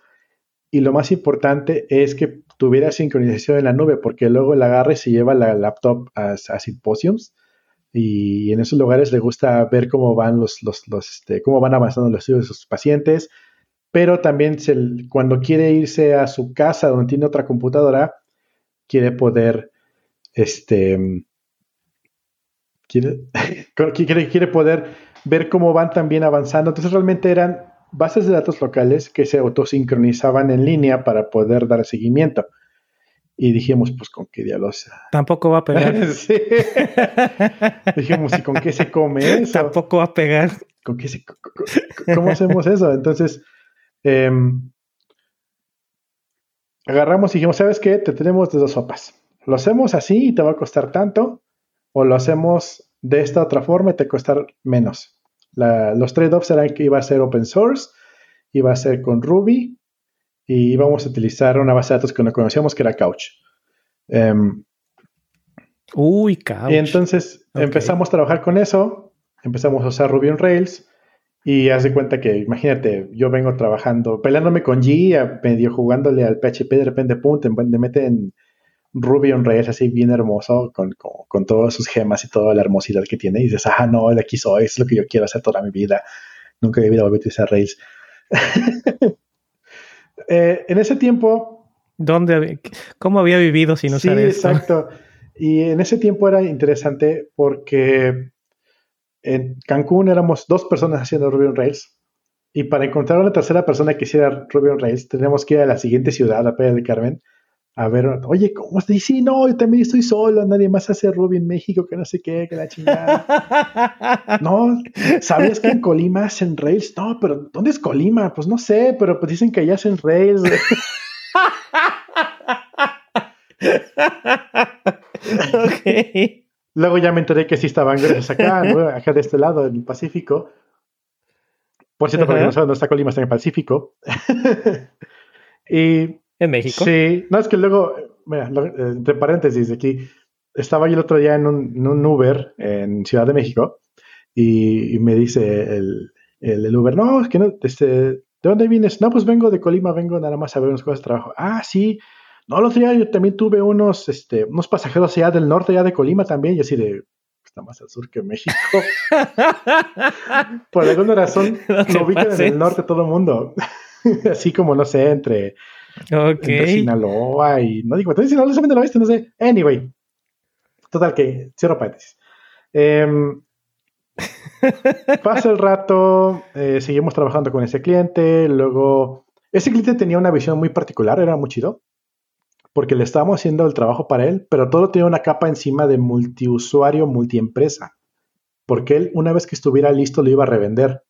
y lo más importante es que tuviera sincronización en la nube, porque luego el agarre se lleva la laptop a, a simposiums y en esos lugares le gusta ver cómo van los, los, los este, cómo van avanzando los estudios de sus pacientes, pero también se, cuando quiere irse a su casa donde tiene otra computadora, quiere poder, este, quiere, quiere, quiere poder ver cómo van también avanzando. Entonces realmente eran bases de datos locales que se autosincronizaban en línea para poder dar seguimiento. Y dijimos, pues, ¿con qué diablos? Tampoco va a pegar. sí. dijimos, ¿y con qué se come eso? Tampoco va a pegar. ¿Con qué se, ¿Cómo hacemos eso? Entonces, eh, agarramos y dijimos, ¿sabes qué? Te tenemos de dos sopas. Lo hacemos así y te va a costar tanto, o lo hacemos de esta otra forma y te costar menos. La, los trade-offs eran que iba a ser open source, iba a ser con Ruby y íbamos a utilizar una base de datos que no conocíamos que era Couch. Um, Uy, Couch. Y entonces okay. empezamos a trabajar con eso, empezamos a usar Ruby on Rails y haz de cuenta que, imagínate, yo vengo trabajando, peleándome con G, medio jugándole al PHP, de repente, pum, te, te mete en Ruby on Rails así bien hermoso, con, con, con, todas sus gemas y toda la hermosidad que tiene, y dices, ah, no, de aquí soy, es lo que yo quiero hacer toda mi vida, nunca he vivido a utilizar Rails. eh, en ese tiempo... ¿Dónde, ¿Cómo había vivido sin usar sí, exacto. Y en ese tiempo era interesante porque en Cancún éramos dos personas haciendo Ruby on Rails. Y para encontrar una tercera persona que hiciera Ruby on Rails, tenemos que ir a la siguiente ciudad, a Playa del Carmen, a ver, oye, ¿cómo se dice? no, yo también estoy solo, nadie más hace Ruby en México, que no sé qué, que la chingada. no, ¿sabías que en Colima hacen Rails? No, pero ¿dónde es Colima? Pues no sé, pero pues dicen que allá hacen Rails. ok. Luego ya me enteré que sí estaban gracias acá, acá de este lado, en el Pacífico. Por cierto, porque no saben dónde está Colima, está en el Pacífico. y. ¿En México? Sí. No, es que luego, mira, entre paréntesis, aquí, estaba yo el otro día en un, Uber en Ciudad de México y, me dice el, el, Uber, no, es que no, este, ¿de dónde vienes? No, pues vengo de Colima, vengo nada más a ver unas cosas de trabajo. Ah, sí, no, el otro día yo también tuve unos, este, unos pasajeros allá del norte, allá de Colima también, y así de, está más al sur que México. Por alguna razón, lo ubican en el norte todo el mundo. así como, no sé, entre, entre Sinaloa y, no digo, entonces Sinaloa lo viste, no sé. Anyway, total que, cierro paréntesis. Em, pasa el rato, eh, seguimos trabajando con ese cliente, luego, ese cliente tenía una visión muy particular, era muy chido porque le estábamos haciendo el trabajo para él, pero todo tenía una capa encima de multiusuario, multiempresa, porque él una vez que estuviera listo lo iba a revender.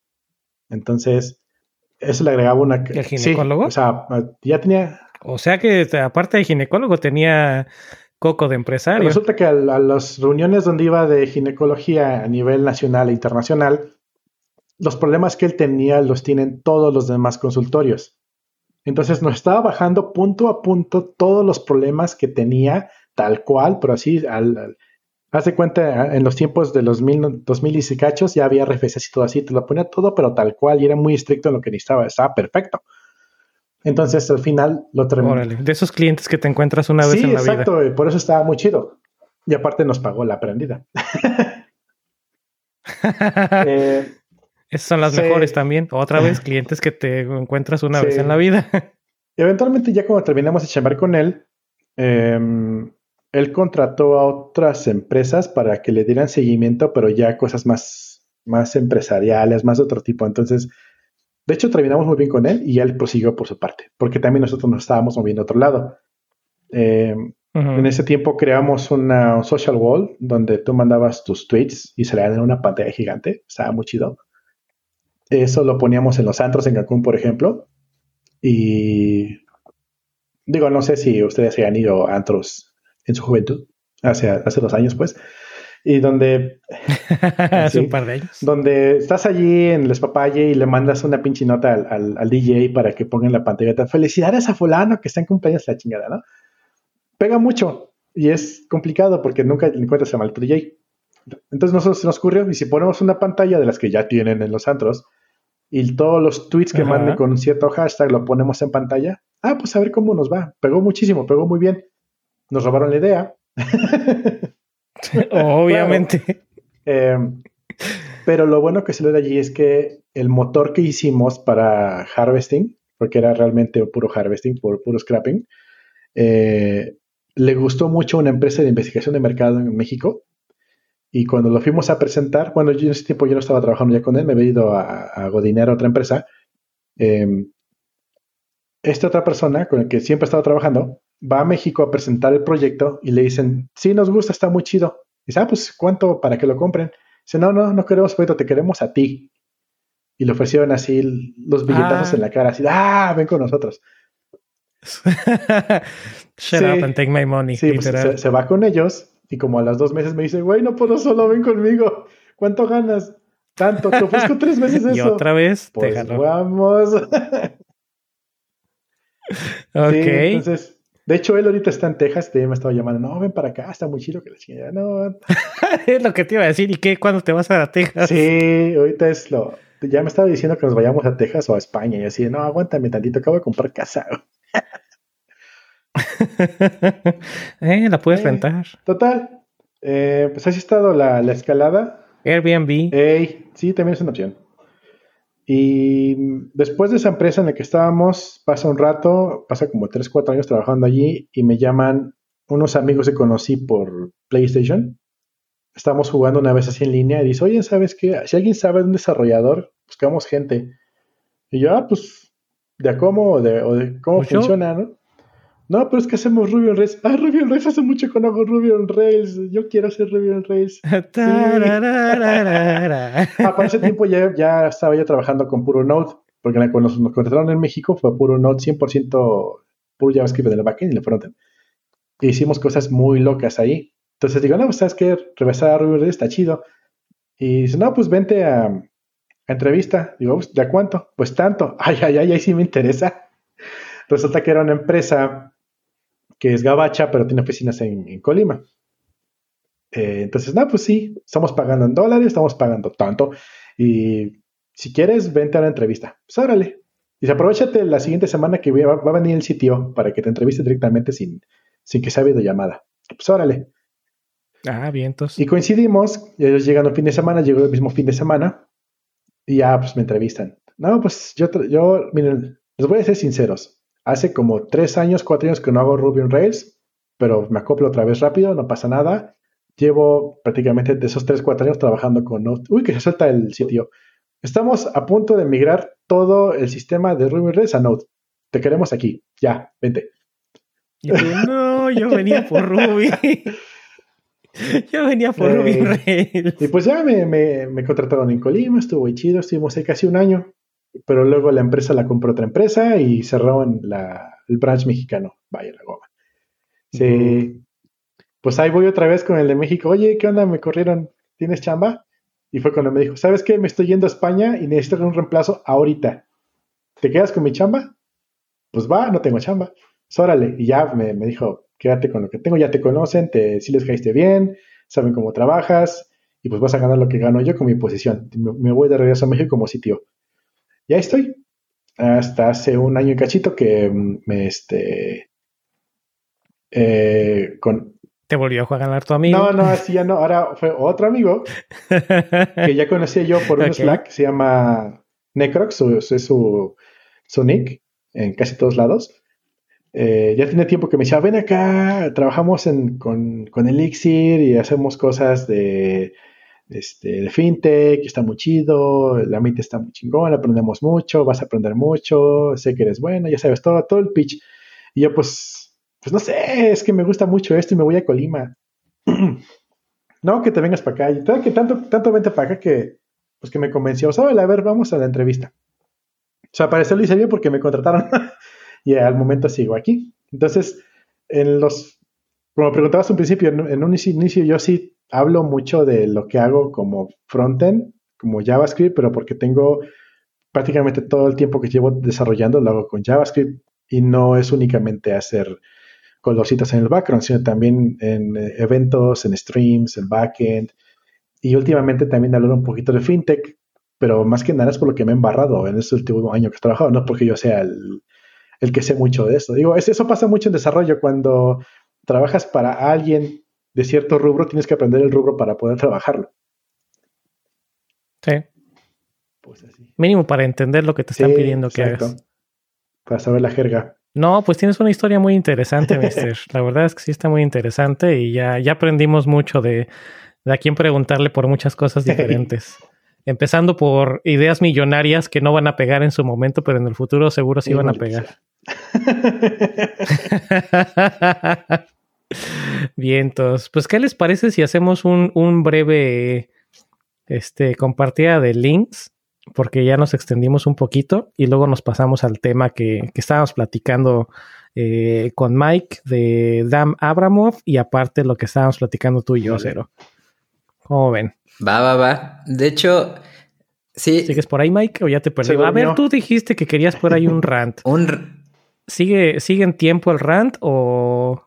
Entonces, eso le agregaba una... ¿El ginecólogo? o sea, ya tenía... O sea que aparte de ginecólogo tenía coco de empresario. Resulta que a, a las reuniones donde iba de ginecología a nivel nacional e internacional, los problemas que él tenía los tienen todos los demás consultorios. Entonces nos estaba bajando punto a punto todos los problemas que tenía, tal cual, pero así, al, hace cuenta, en los tiempos de los mil, 2000 y cachos ya había RFCs y todo así, te lo ponía todo, pero tal cual, y era muy estricto en lo que necesitaba, estaba perfecto. Entonces al final lo terminó. de esos clientes que te encuentras una vez en la vida. Sí, exacto, por eso estaba muy chido. Y aparte nos pagó la aprendida. eh, esas son las mejores también. Otra vez, clientes que te encuentras una vez en la vida. Eventualmente, ya cuando terminamos de chamar con él, em, él contrató a otras empresas para que le dieran seguimiento, pero ya cosas más, más empresariales, más de otro tipo. Entonces, de hecho, terminamos muy bien con él y él prosiguió por su parte, porque también nosotros nos estábamos moviendo a otro lado. Em, en ese tiempo creamos una social wall donde tú mandabas tus tweets y se le en una pantalla gigante. Estaba muy chido. Eso lo poníamos en los antros en Cancún, por ejemplo. Y digo, no sé si ustedes se han ido a antros en su juventud, hace, hace dos años, pues. Y donde. hace un par de años. Donde estás allí en el espapalle y le mandas una pinche nota al, DJ para que ponga en la pantalla. Felicidades a Fulano que está en cumpleaños la chingada, ¿no? Pega mucho y es complicado porque nunca encuentras a maldito DJ. Entonces nosotros se nos ocurrió, y si ponemos una pantalla de las que ya tienen en los antros, y todos los tweets que mande con cierto hashtag lo ponemos en pantalla. Ah, pues a ver cómo nos va. Pegó muchísimo, pegó muy bien. Nos robaron la idea. Obviamente. Em, pero lo bueno que se de allí es que el motor que hicimos para harvesting, porque era realmente puro harvesting, puro, puro scrapping, eh, le gustó mucho a una empresa de investigación de mercado en México y cuando lo fuimos a presentar, bueno, yo en ese tiempo yo no estaba trabajando ya con él, me había ido a, a Godinero, a otra empresa. Em, esta otra persona con la que siempre estaba trabajando va a México a presentar el proyecto y le dicen, sí, nos gusta, está muy chido. Y dice, ah, pues, ¿cuánto para que lo compren? Dice, no, no, no queremos proyecto, te queremos a ti. Y le ofrecieron así los billetazos en la cara, así, ah, ven con nosotros. Shut up and take my money. Sí, pues, se, va con ellos y como a las dos meses me dice, güey, no puedo solo, ven conmigo. ¿Cuánto ganas? Tanto, te ofrezco tres veces eso. Y otra vez pues vamos. ok. entonces, de hecho, él ahorita está en Texas, te me estaba llamando, no, ven para acá, está muy chido que la chingada, no. es lo que te iba a decir, ¿y qué? ¿Cuándo te vas a Texas? Sí, ahorita es lo, ya me estaba diciendo que nos vayamos a Texas o a España, y así, no, aguántame tantito, acabo de comprar casa. eh, la puedes eh, rentar. Total. Eh, pues así ha estado la, escalada. Airbnb. sí, también es una opción. Y después de esa empresa en la que estábamos, pasa un rato, pasa como 3, 4 años trabajando allí y me llaman unos amigos que conocí por PlayStation. Estábamos jugando una vez así en línea y dice, oye, ¿sabes qué? Si alguien sabe de un desarrollador, buscamos gente. Y yo, ah, pues, de a cómo o de, cómo pues funciona, ¿no? No, pero es que hacemos Ruby on Rails. Ah, Ruby on Rails hace mucho que no hago Ruby on Rails. Yo quiero hacer Ruby on Rails. ah, para ese tiempo ya, ya estaba yo trabajando con puro Node, porque cuando nos, contrataron en México fue puro Node 100% puro JavaScript en el backend y el frontend. E hicimos cosas muy locas ahí. Entonces digo, no, pues sabes que regresar a Ruby on Rails está chido. Y dice, no, pues vente a, a entrevista. Digo, ¿de cuánto? Pues tanto. Ay, ay, ay, ahí sí me interesa. Resulta que era una empresa que es gabacha, pero tiene oficinas en, Colima. Eh, entonces, no, pues sí, estamos pagando en dólares, estamos pagando tanto. Y si quieres, vente a la entrevista. Pues órale. Y aprovechate la siguiente semana que va, a venir el sitio para que te entreviste directamente sin, sin que sea videollamada. Pues órale. Ah, bien, entonces. Y coincidimos, ellos llegan un fin de semana, llegó el mismo fin de semana, y ya, pues me entrevistan. No, pues yo, yo, miren, les voy a ser sinceros. Hace como tres años, cuatro años que no hago Ruby on Rails, pero me acoplo otra vez rápido, no pasa nada. Llevo prácticamente de esos tres, cuatro años trabajando con Node. Uy, que se suelta el sitio. Estamos a punto de migrar todo el sistema de Ruby on Rails a Node. Te queremos aquí. Ya, vente. no, yo venía por Ruby. yo venía por Ruby eh, Rails. Y pues ya me, me, me, contrataron en Colima, estuvo muy chido, estuvimos ahí casi un año pero luego la empresa la compró otra empresa y cerraron la, el branch mexicano. Vaya la goma. Sí. Pues ahí voy otra vez con el de México. Oye, ¿qué onda? Me corrieron. ¿Tienes chamba? Y fue cuando me dijo, ¿sabes qué? Me estoy yendo a España y necesito un reemplazo ahorita. ¿Te quedas con mi chamba? Pues va, no tengo chamba. Pues órale. Y ya me, dijo, quédate con lo que tengo, ya te conocen, te, si les caíste bien, saben cómo trabajas y pues vas a ganar lo que gano yo con mi posición. Me, me voy de regreso a México como sitio ya estoy. Hasta hace un año y cachito que mm, me este. Eh, con, ¿Te volvió a ganar tu amigo? No, no, así ya no. Ahora fue otro amigo que ya conocía yo por un Slack, se llama Necrox, es su, su nick en casi todos lados. Eh, ya tiene tiempo que me decía, ven acá, trabajamos con, con Elixir y hacemos cosas de este, de fintech, está muy chido, la mente está muy chingón, aprendemos mucho, vas a aprender mucho, sé que eres bueno, ya sabes todo, todo el pitch. Y yo pues, pues no sé, es que me gusta mucho esto y me voy a Colima. no, que te vengas para acá. Y tal, que tanto, tanto vente para acá que, pues que me convenció. O sea, a ver, vamos a la entrevista. O sea, para eso lo hice bien porque me contrataron y al momento sigo aquí. Entonces, en los, como preguntabas un principio, en un inicio yo sí hablo mucho de lo que hago como frontend, como JavaScript, pero porque tengo prácticamente todo el tiempo que llevo desarrollando lo hago con JavaScript y no es únicamente hacer colorcitos en el background, sino también en eh, eventos, en streams, en backend. Y últimamente también hablo un poquito de fintech, pero más que nada es por lo que me he embarrado en este último año que he trabajado, no porque yo sea el, el que sé mucho de eso. Digo, eso pasa mucho en desarrollo cuando trabajas para alguien de cierto rubro, tienes que aprender el rubro para poder trabajarlo. Sí. Pues así. Mínimo para entender lo que te están pidiendo que hagas. Para saber la jerga. No, pues tienes una historia muy interesante, mister. la verdad es que sí está muy interesante y ya, ya aprendimos mucho de, a quién preguntarle por muchas cosas diferentes. Empezando por ideas millonarias que no van a pegar en su momento, pero en el futuro seguro sí, van a pegar. Vientos. Pues, ¿qué les parece si hacemos un, un breve este, compartida de links? Porque ya nos extendimos un poquito y luego nos pasamos al tema que, que estábamos platicando eh, con Mike de Dan Abramov y aparte lo que estábamos platicando tú y yo, Cero. ¿Cómo ven? Va, va, va. De hecho, sí. ¿Sigues por ahí, Mike? ¿O ya te perdí? A ver, tú dijiste que querías por ahí un rant. un... ¿Sigue, ¿Sigue en tiempo el rant o,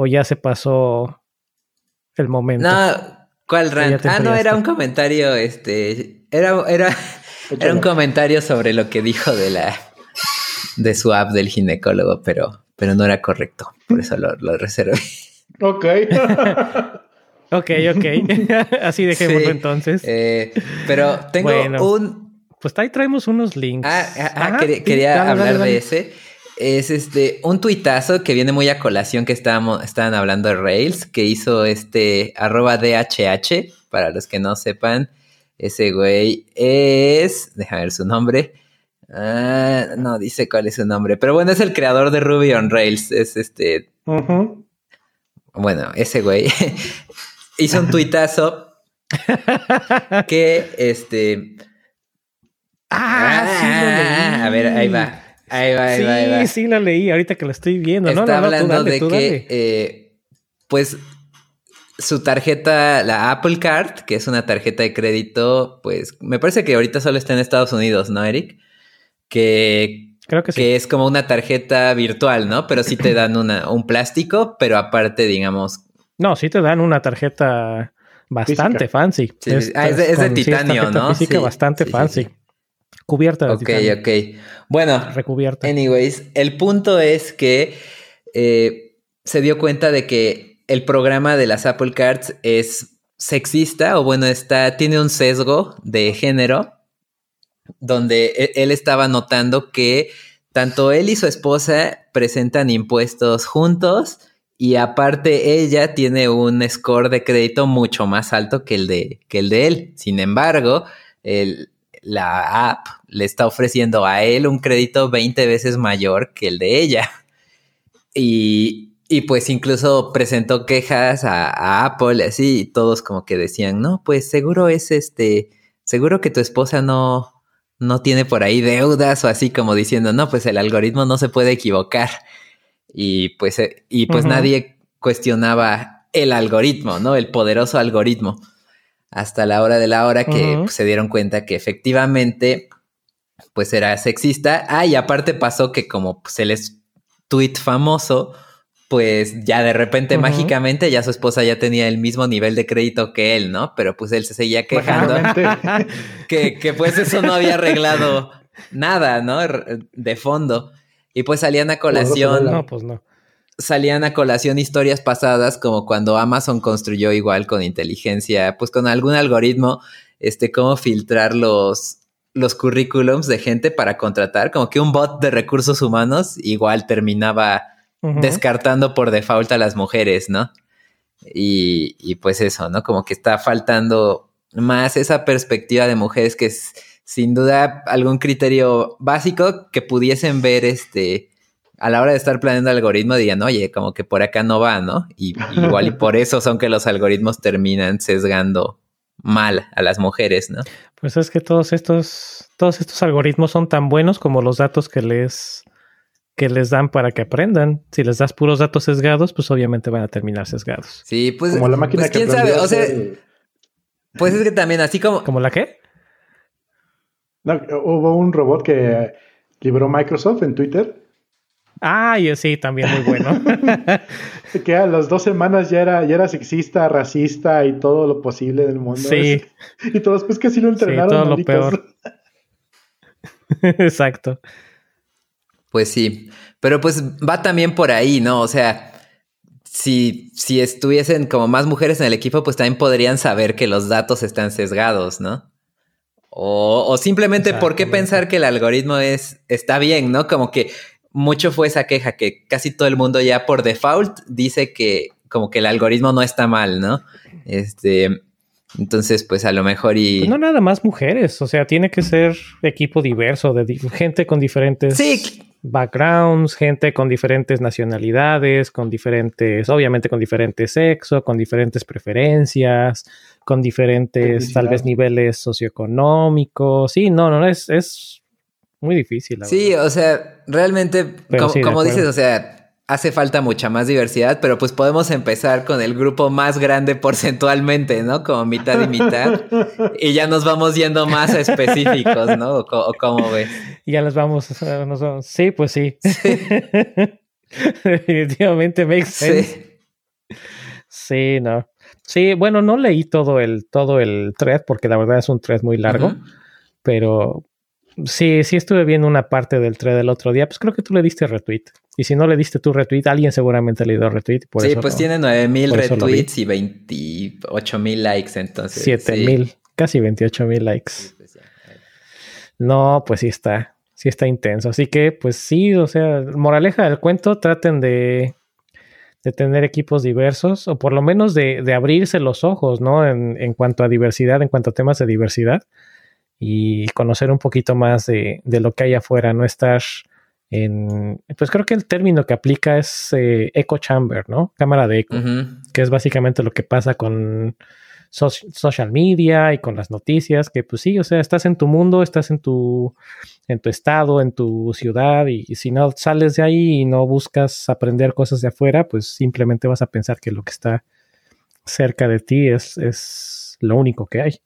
o ya se pasó el momento. No, ¿cuál rant? Ah, no, era un comentario, este, era, era, era un comentario sobre lo que dijo de la, de su app del ginecólogo, pero, pero no era correcto, por eso lo, reservé. Ok. ok, ok. Así dejémoslo entonces. Eh, pero tengo un... Pues ahí traemos unos links. Ah, ah, ah quería, hablar de ese. Es este un tuitazo que viene muy a colación que estábamos, estaban hablando de Rails, que hizo este arroba DHH, para los que no sepan, ese güey es, déjame ver su nombre, ah, no dice cuál es su nombre, pero bueno, es el creador de Ruby on Rails, es este, bueno, ese güey hizo un tuitazo que este... Ah, sí. Ah, a ver, ahí va. Ahí va, ahí sí, va, ahí va. sí la leí, ahorita que la estoy viendo. Está no, no, no, tú hablando dale, de tú que, eh, pues, su tarjeta, la Apple Card, que es una tarjeta de crédito, pues, me parece que ahorita solo está en Estados Unidos, ¿no, Eric? Que, Creo que sí. que es como una tarjeta virtual, ¿no? Pero sí te dan una, un plástico, pero aparte, digamos, No, sí te dan una tarjeta bastante Física. fancy. Sí. Ah, es de- es de con- sí, titanio, ¿no? Física Sí, bastante sí, sí, fancy. Cubierta de ok, ok. Bueno, Recubierta. Anyways, el punto es que eh, se dio cuenta de que el programa de las Apple Cards es sexista o bueno, está, tiene un sesgo de género donde e- él estaba notando que tanto él y su esposa presentan impuestos juntos y aparte ella tiene un score de crédito mucho más alto que el de, que el de él. Sin embargo, el- la app le está ofreciendo a él un crédito 20 veces mayor que el de ella. Y, y pues incluso presentó quejas a, a Apple, así, y todos como que decían, no, pues seguro es este, seguro que tu esposa no, no tiene por ahí deudas o así como diciendo, no, pues el algoritmo no se puede equivocar. Y pues, eh, y pues nadie cuestionaba el algoritmo, ¿no? El poderoso algoritmo. Hasta la hora de la hora que pues, se dieron cuenta que efectivamente pues era sexista. Ah, y aparte pasó que como pues, él es tweet famoso, pues ya de repente mágicamente ya su esposa ya tenía el mismo nivel de crédito que él, ¿no? Pero pues él se seguía quejando que, que pues eso no había arreglado nada, ¿no? De fondo. Y pues salían a colación, no, pues no. Salían a colación historias pasadas como cuando Amazon construyó igual con inteligencia, pues con algún algoritmo, este, cómo filtrar los, los currículums de gente para contratar, como que un bot de recursos humanos igual terminaba descartando por default a las mujeres, ¿no? Y, y pues eso, ¿no? Como que está faltando más esa perspectiva de mujeres que es sin duda algún criterio básico que pudiesen ver este a la hora de estar planeando algoritmo digan, oye, como que por acá no va, ¿no? Y igual y por eso son que los algoritmos terminan sesgando mal a las mujeres, ¿no? Pues es que todos estos, todos estos algoritmos son tan buenos como los datos que les, que les dan para que aprendan. Si les das puros datos sesgados, pues obviamente van a terminar sesgados. Sí, pues, Como la máquina pues que quién sabe, o sea, pues es que también así como ¿Como la qué? No, hubo un robot que libró Microsoft en Twitter Ah, y sí, también muy bueno. que a las dos semanas ya era, ya era sexista, racista y todo lo posible del mundo. Sí. Y todos, pues que sí lo entrenaron. todo lo peor. Exacto. Pues sí, pero pues va también por ahí, ¿no? O sea, si, si estuviesen como más mujeres en el equipo, pues también podrían saber que los datos están sesgados, ¿no? O, o simplemente, ¿por qué pensar que el algoritmo es, está bien, ¿no? Como que mucho fue esa queja que casi todo el mundo ya por default dice que como que el algoritmo no está mal, ¿no? Este, entonces, pues a lo mejor y... Pues no nada más mujeres, o sea, tiene que ser equipo diverso, de di- gente con diferentes Sí, backgrounds, gente con diferentes nacionalidades, con diferentes, obviamente con diferente sexo, con diferentes preferencias, con diferentes tal vez niveles socioeconómicos. Sí, no, no, es, es muy difícil. la Sí, verdad. o sea, realmente, como, sí, como dices, o sea, hace falta mucha más diversidad, pero pues podemos empezar con el grupo más grande porcentualmente, ¿no? Como mitad y mitad. y ya nos vamos yendo más a específicos, ¿no? O, o cómo ves. Y ya nos vamos, nos vamos- Sí, pues sí. Definitivamente makes sense. Sí. Sí, no. Sí, bueno, no leí todo el, todo el thread porque la verdad es un thread muy largo, pero sí, sí estuve viendo una parte del thread el otro día. Pues creo que tú le diste retweet. Y si no le diste tu retweet, alguien seguramente le dio retweet. Por sí, eso pues no. tiene 9000 por eso lo vi. retweets y 28 mil likes, entonces. Siete sí. mil, casi 28 mil likes. Sí, pues ya. No, pues sí está. sí está intenso. Así que, pues sí, o sea, moraleja del cuento, traten de, de tener equipos diversos, o por lo menos de, de abrirse los ojos, ¿no? En, en, cuanto a diversidad, en cuanto a temas de diversidad, y conocer un poquito más de, de lo que hay afuera, no estar en, pues creo que el término que aplica es eh, echo chamber, ¿no? Cámara de eco, uh -huh. que es básicamente lo que pasa con so social media y con las noticias, que pues sí, o sea, estás en tu mundo, estás en tu, en tu estado, en tu ciudad, y, y si no sales de ahí y no buscas aprender cosas de afuera, pues simplemente vas a pensar que lo que está cerca de ti es, es lo único que hay.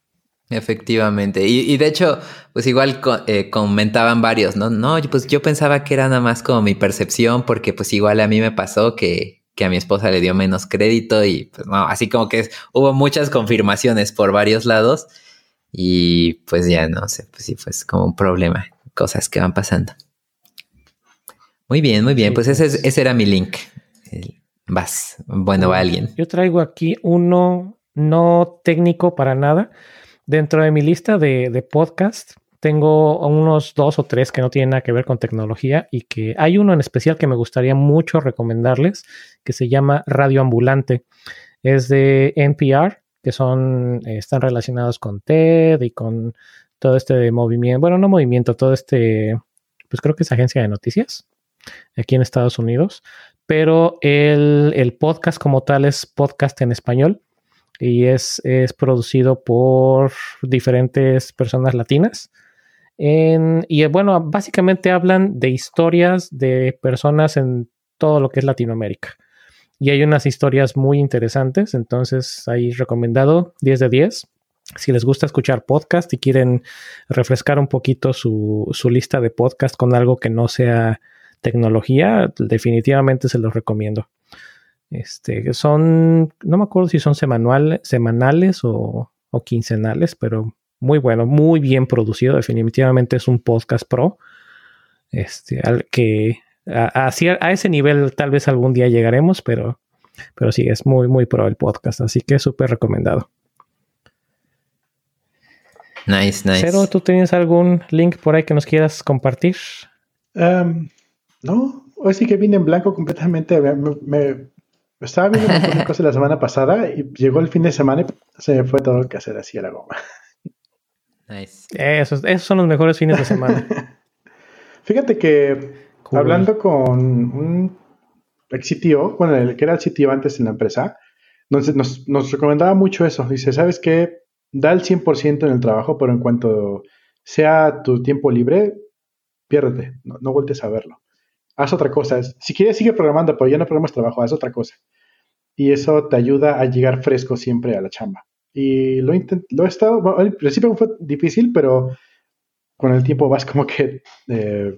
Efectivamente. Y, y, de hecho, pues igual eh, comentaban varios, ¿no? No, pues yo pensaba que era nada más como mi percepción, porque pues igual a mí me pasó que, que a mi esposa le dio menos crédito y pues no, así como que es, hubo muchas confirmaciones por varios lados y pues ya no sé, pues sí, pues como un problema, cosas que van pasando. Muy bien, muy bien, sí, pues ese, es, ese era mi link. Vas, bueno, va alguien. Yo traigo aquí uno no técnico para nada. Dentro de mi lista de, de podcast tengo unos dos o tres que no tienen nada que ver con tecnología y que hay uno en especial que me gustaría mucho recomendarles que se llama Radio Ambulante. Es de NPR, que son, eh, están relacionados con TED y con todo este movimiento, bueno, no movimiento, todo este, pues creo que es agencia de noticias aquí en Estados Unidos, pero el, el podcast como tal es podcast en español y es, es producido por diferentes personas latinas. Y bueno, básicamente hablan de historias de personas en todo lo que es Latinoamérica. Y hay unas historias muy interesantes, entonces ahí recomendado 10 de 10. Si les gusta escuchar podcast y quieren refrescar un poquito su, su lista de podcast con algo que no sea tecnología, definitivamente se los recomiendo. Este, son, no me acuerdo si son semanal, semanales o, o, quincenales, pero muy bueno, muy bien producido. Definitivamente es un podcast pro. Este, al que a, a, a, ese nivel tal vez algún día llegaremos, pero, pero sí, es muy, muy pro el podcast. Así que súper recomendado. Nice, nice. Cero, ¿tú tienes algún link por ahí que nos quieras compartir? Um, no, hoy sí que vine en blanco completamente. Me, me, estaba viendo un montón de cosas la semana pasada y llegó el fin de semana y se me fue todo lo que hacer así a la goma. Nice. Esos, esos son los mejores fines de semana. Fíjate que cool. hablando con un ex CTO, bueno, el que era el CTO antes en la empresa, nos, nos, nos recomendaba mucho eso. Dice, ¿sabes qué? Da el 100% en el trabajo, pero en cuanto sea tu tiempo libre, piérdete, no, no vueltes a verlo. Haz otra cosa. Si quieres, sigue programando, pero ya no programas trabajo, haz otra cosa. Y eso te ayuda a llegar fresco siempre a la chamba. Y lo, lo he estado, bueno, al principio fue difícil, pero con el tiempo vas como que... Eh,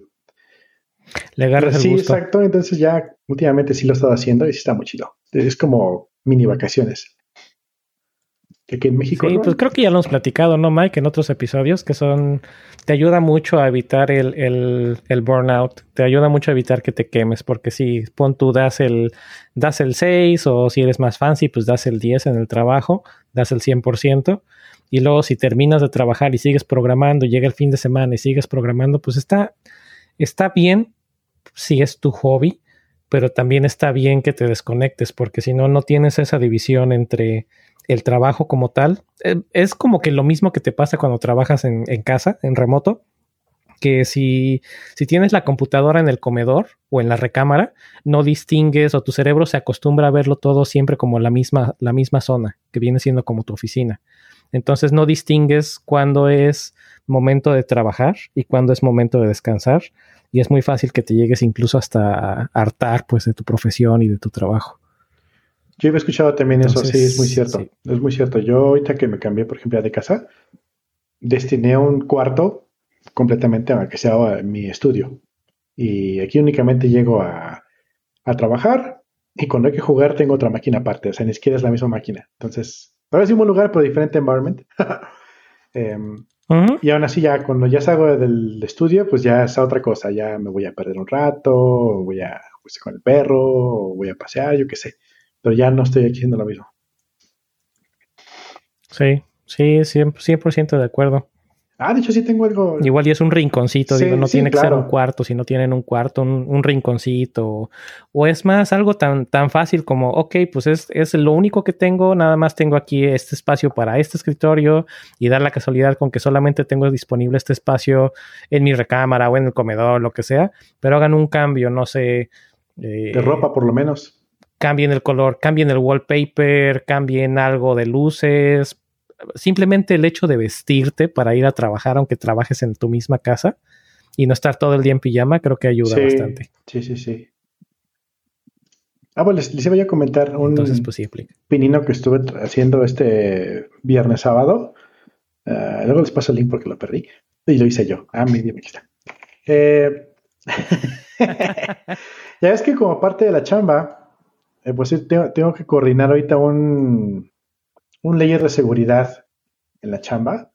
Le agarras sí, el gusto. exacto. Entonces ya últimamente sí lo he estado haciendo y sí está muy chido. Es como mini vacaciones. Que aquí en México. Sí, ¿no? pues creo que ya lo hemos platicado, ¿no, Mike? En otros episodios que son. Te ayuda mucho a evitar el, el, el, burnout. Te ayuda mucho a evitar que te quemes. Porque si pon tú das el, das el 6 o si eres más fancy, pues das el 10 en el trabajo, das el 100%. Y luego si terminas de trabajar y sigues programando, llega el fin de semana y sigues programando, pues está, está bien si es tu hobby, pero también está bien que te desconectes porque si no, no tienes esa división entre el trabajo como tal. Es como que lo mismo que te pasa cuando trabajas en, en casa, en remoto, que si, si, tienes la computadora en el comedor o en la recámara, no distingues o tu cerebro se acostumbra a verlo todo siempre como la misma, la misma zona, que viene siendo como tu oficina. Entonces no distingues cuándo es momento de trabajar y cuándo es momento de descansar. Y es muy fácil que te llegues incluso hasta hartar pues de tu profesión y de tu trabajo. Yo he escuchado también Entonces, eso, sí, es muy cierto. Sí. Es muy cierto. Yo ahorita que me cambié, por ejemplo, de casa, destiné un cuarto completamente a que sea mi estudio. Y aquí únicamente llego a, a, trabajar y cuando hay que jugar tengo otra máquina aparte. O sea, ni siquiera es la misma máquina. Entonces, ahora es un lugar, pero diferente environment. eh, uh -huh. Y aún así, ya cuando ya salgo del estudio, pues ya es otra cosa. Ya me voy a perder un rato, o voy a pues, con el perro, o voy a pasear, yo qué sé pero ya no estoy haciendo lo mismo. Sí, sí, 100%, 100 de acuerdo. Ah, de hecho sí tengo algo. Igual y es un rinconcito, digo, no tiene que ser un cuarto, si no tienen un cuarto, un, rinconcito. O, es más algo tan, tan fácil como, ok, pues es, es lo único que tengo, nada más tengo aquí este espacio para este escritorio y dar la casualidad con que solamente tengo disponible este espacio en mi recámara o en el comedor, lo que sea, pero hagan un cambio, no sé. Eh, de ropa por lo menos. Cambien el color, cambien el wallpaper, cambien algo de luces, simplemente el hecho de vestirte para ir a trabajar, aunque trabajes en tu misma casa y no estar todo el día en pijama, creo que ayuda bastante. Sí, sí, sí. Ah, bueno, les, iba a comentar un Entonces, pues pinino que estuve haciendo este viernes sábado. Ah, luego les paso el link porque lo perdí. Y lo hice yo. Ah, mi aquí está. Eh, ya ves que como parte de la chamba, eh, pues tengo, tengo, que coordinar ahorita un, un layer de seguridad en la chamba,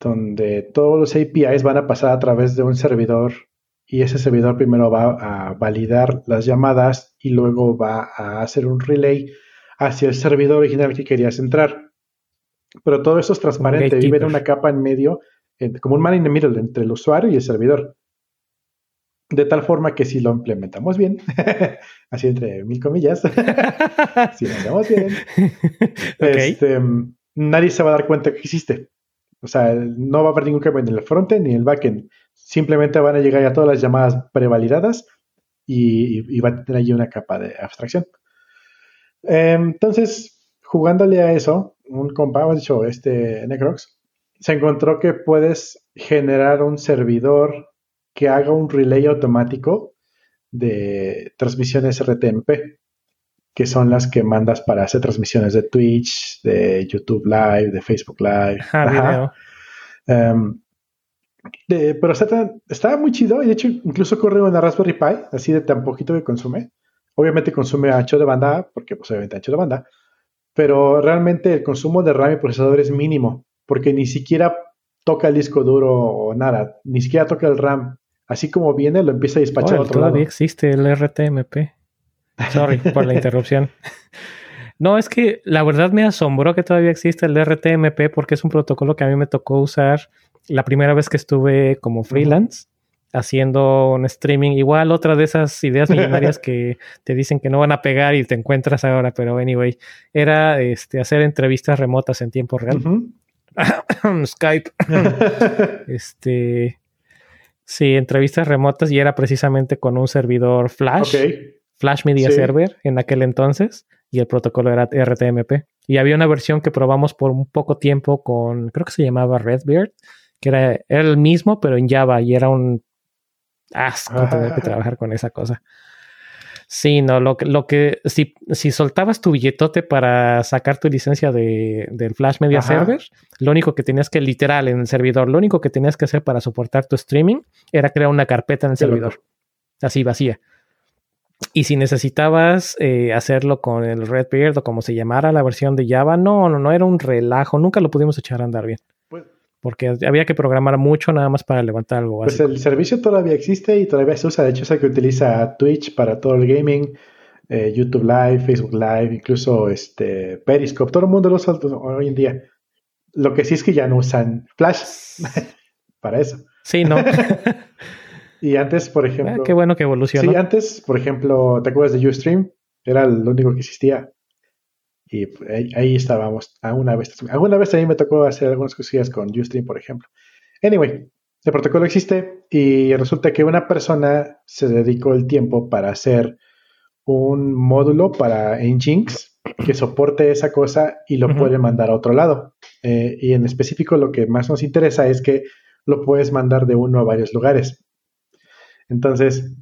donde todos los APIs van a pasar a través de un servidor y ese servidor primero va a validar las llamadas y luego va a hacer un relay hacia el servidor original que querías entrar. Pero todo eso es transparente, vive en una capa en medio, como un man in the middle entre el usuario y el servidor. De tal forma que si lo implementamos bien, así entre mil comillas, si lo hacemos bien, este, nadie se va a dar cuenta que existe. O sea, no va a haber ningún cambio en el frontend ni en el backend. Simplemente van a llegar a todas las llamadas prevalidadas y, y, va a tener allí una capa de abstracción. Entonces, jugándole a eso, un compa, hemos dicho, este Necrox, se encontró que puedes generar un servidor que haga un relay automático de transmisiones RTMP, que son las que mandas para hacer transmisiones de Twitch, de YouTube Live, de Facebook Live. Ah, em, pero está, muy chido y de hecho incluso corre una Raspberry Pi, así de tan poquito que consume. Obviamente consume ancho de banda, porque pues obviamente ancho de banda, pero realmente el consumo de RAM y procesador es mínimo, porque ni siquiera toca el disco duro o nada, ni siquiera toca el RAM así como viene, lo empieza a despachar a otro todavía existe el RTMP. Sorry por la interrupción. No, es que la verdad me asombró que todavía existe el RTMP porque es un protocolo que a mí me tocó usar la primera vez que estuve como freelance. haciendo un streaming. Igual otra de esas ideas millonarias que te dicen que no van a pegar y te encuentras ahora, pero anyway, era este, hacer entrevistas remotas en tiempo real. Skype. este, Sí, entrevistas remotas y era precisamente con un servidor Flash, Flash Media Server en aquel entonces, y el protocolo era RTMP. Y había una versión que probamos por un poco tiempo con, creo que se llamaba Redbeard, que era, era el mismo, pero en Java, y era un asco tener que trabajar con esa cosa. Sí, no, lo, lo que, si, si soltabas tu billetote para sacar tu licencia de, del Flash Media Server, lo único que tenías que, literal, en el servidor, lo único que tenías que hacer para soportar tu streaming era crear una carpeta en el servidor, así vacía. Y si necesitabas eh, hacerlo con el Redbeard o como se llamara la versión de Java, no, no, no, era un relajo, nunca lo pudimos echar a andar bien porque había que programar mucho nada más para levantar algo Pues el servicio todavía existe y todavía se usa. De hecho, es el que utiliza Twitch para todo el gaming, eh, YouTube Live, Facebook Live, incluso este Periscope. Todo el mundo lo usa hoy en día. Lo que sí es que ya no usan Flash para eso. Sí, no. y antes, por ah, ejemplo. qué bueno que evolucionó. Sí, antes, por ejemplo, ¿te acuerdas de Ustream? Era lo único que existía. Y pues, ahí, estábamos. Alguna vez, alguna vez también me tocó hacer algunas cosillas con Ustream, por ejemplo. Anyway, el protocolo existe y resulta que una persona se dedicó el tiempo para hacer un módulo para Nginx que soporte esa cosa y lo puede mandar a otro lado. Eh, y en específico lo que más nos interesa es que lo puedes mandar de uno a varios lugares. Entonces,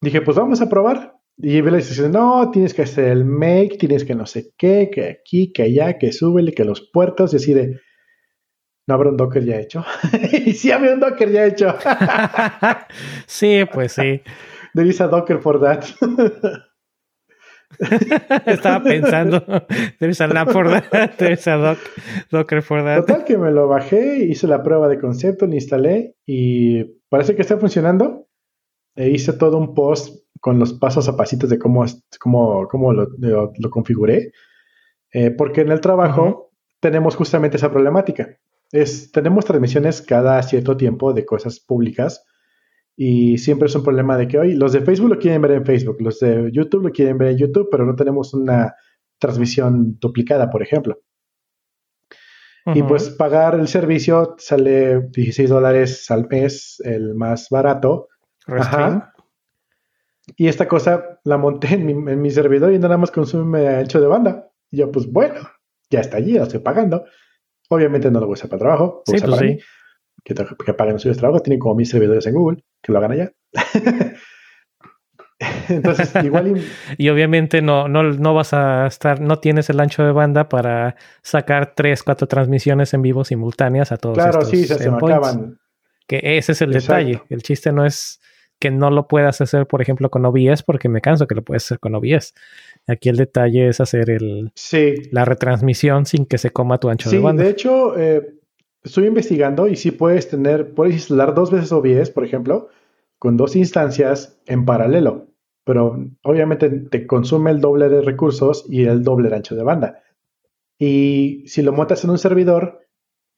dije, pues vamos a probar. Y la instrucción, no, tienes que hacer el make, tienes que no sé qué, que aquí, que allá, que súbele, que los puertos, y así de, ¿no habrá un Docker ya hecho? y sí había un Docker ya hecho. sí, pues sí. There is a Docker for that. Estaba pensando, there is a lab for that, there is a doc, Docker for that. Total que me lo bajé, hice la prueba de concepto, lo instalé y parece que está funcionando. E hice todo un post con los pasos a pasitos de cómo, cómo, cómo lo, lo, configuré. Eh, porque en el trabajo tenemos justamente esa problemática. es, tenemos transmisiones cada cierto tiempo de cosas públicas y siempre es un problema de que hoy los de Facebook lo quieren ver en Facebook, los de YouTube lo quieren ver en YouTube, pero no tenemos una transmisión duplicada, por ejemplo. Y pues pagar el servicio sale 16 dólares al mes, el más barato. Ajá. Y esta cosa la monté en mi, servidor y nada más consume ancho de banda. Y yo, pues bueno, ya está allí, lo estoy pagando. Obviamente no lo voy a usar para trabajo. Sí, pues sí. Que, que paguen los suyos trabajo. Tienen como mis servidores en Google, que lo hagan allá. Entonces, igual. Y... obviamente no, no, no vas a estar, no tienes el ancho de banda para sacar tres, cuatro transmisiones en vivo simultáneas a todos. Claro, sí, se, me acaban. Que ese es el detalle. El chiste no es que no lo puedas hacer, por ejemplo, con OBS, porque me canso que lo puedes hacer con OBS. Aquí el detalle es hacer el, la retransmisión sin que se coma tu ancho de banda. De hecho, eh, estoy investigando y sí puedes tener, puedes instalar dos veces OBS, por ejemplo, con dos instancias en paralelo, pero obviamente te consume el doble de recursos y el doble de ancho de banda. Y si lo montas en un servidor,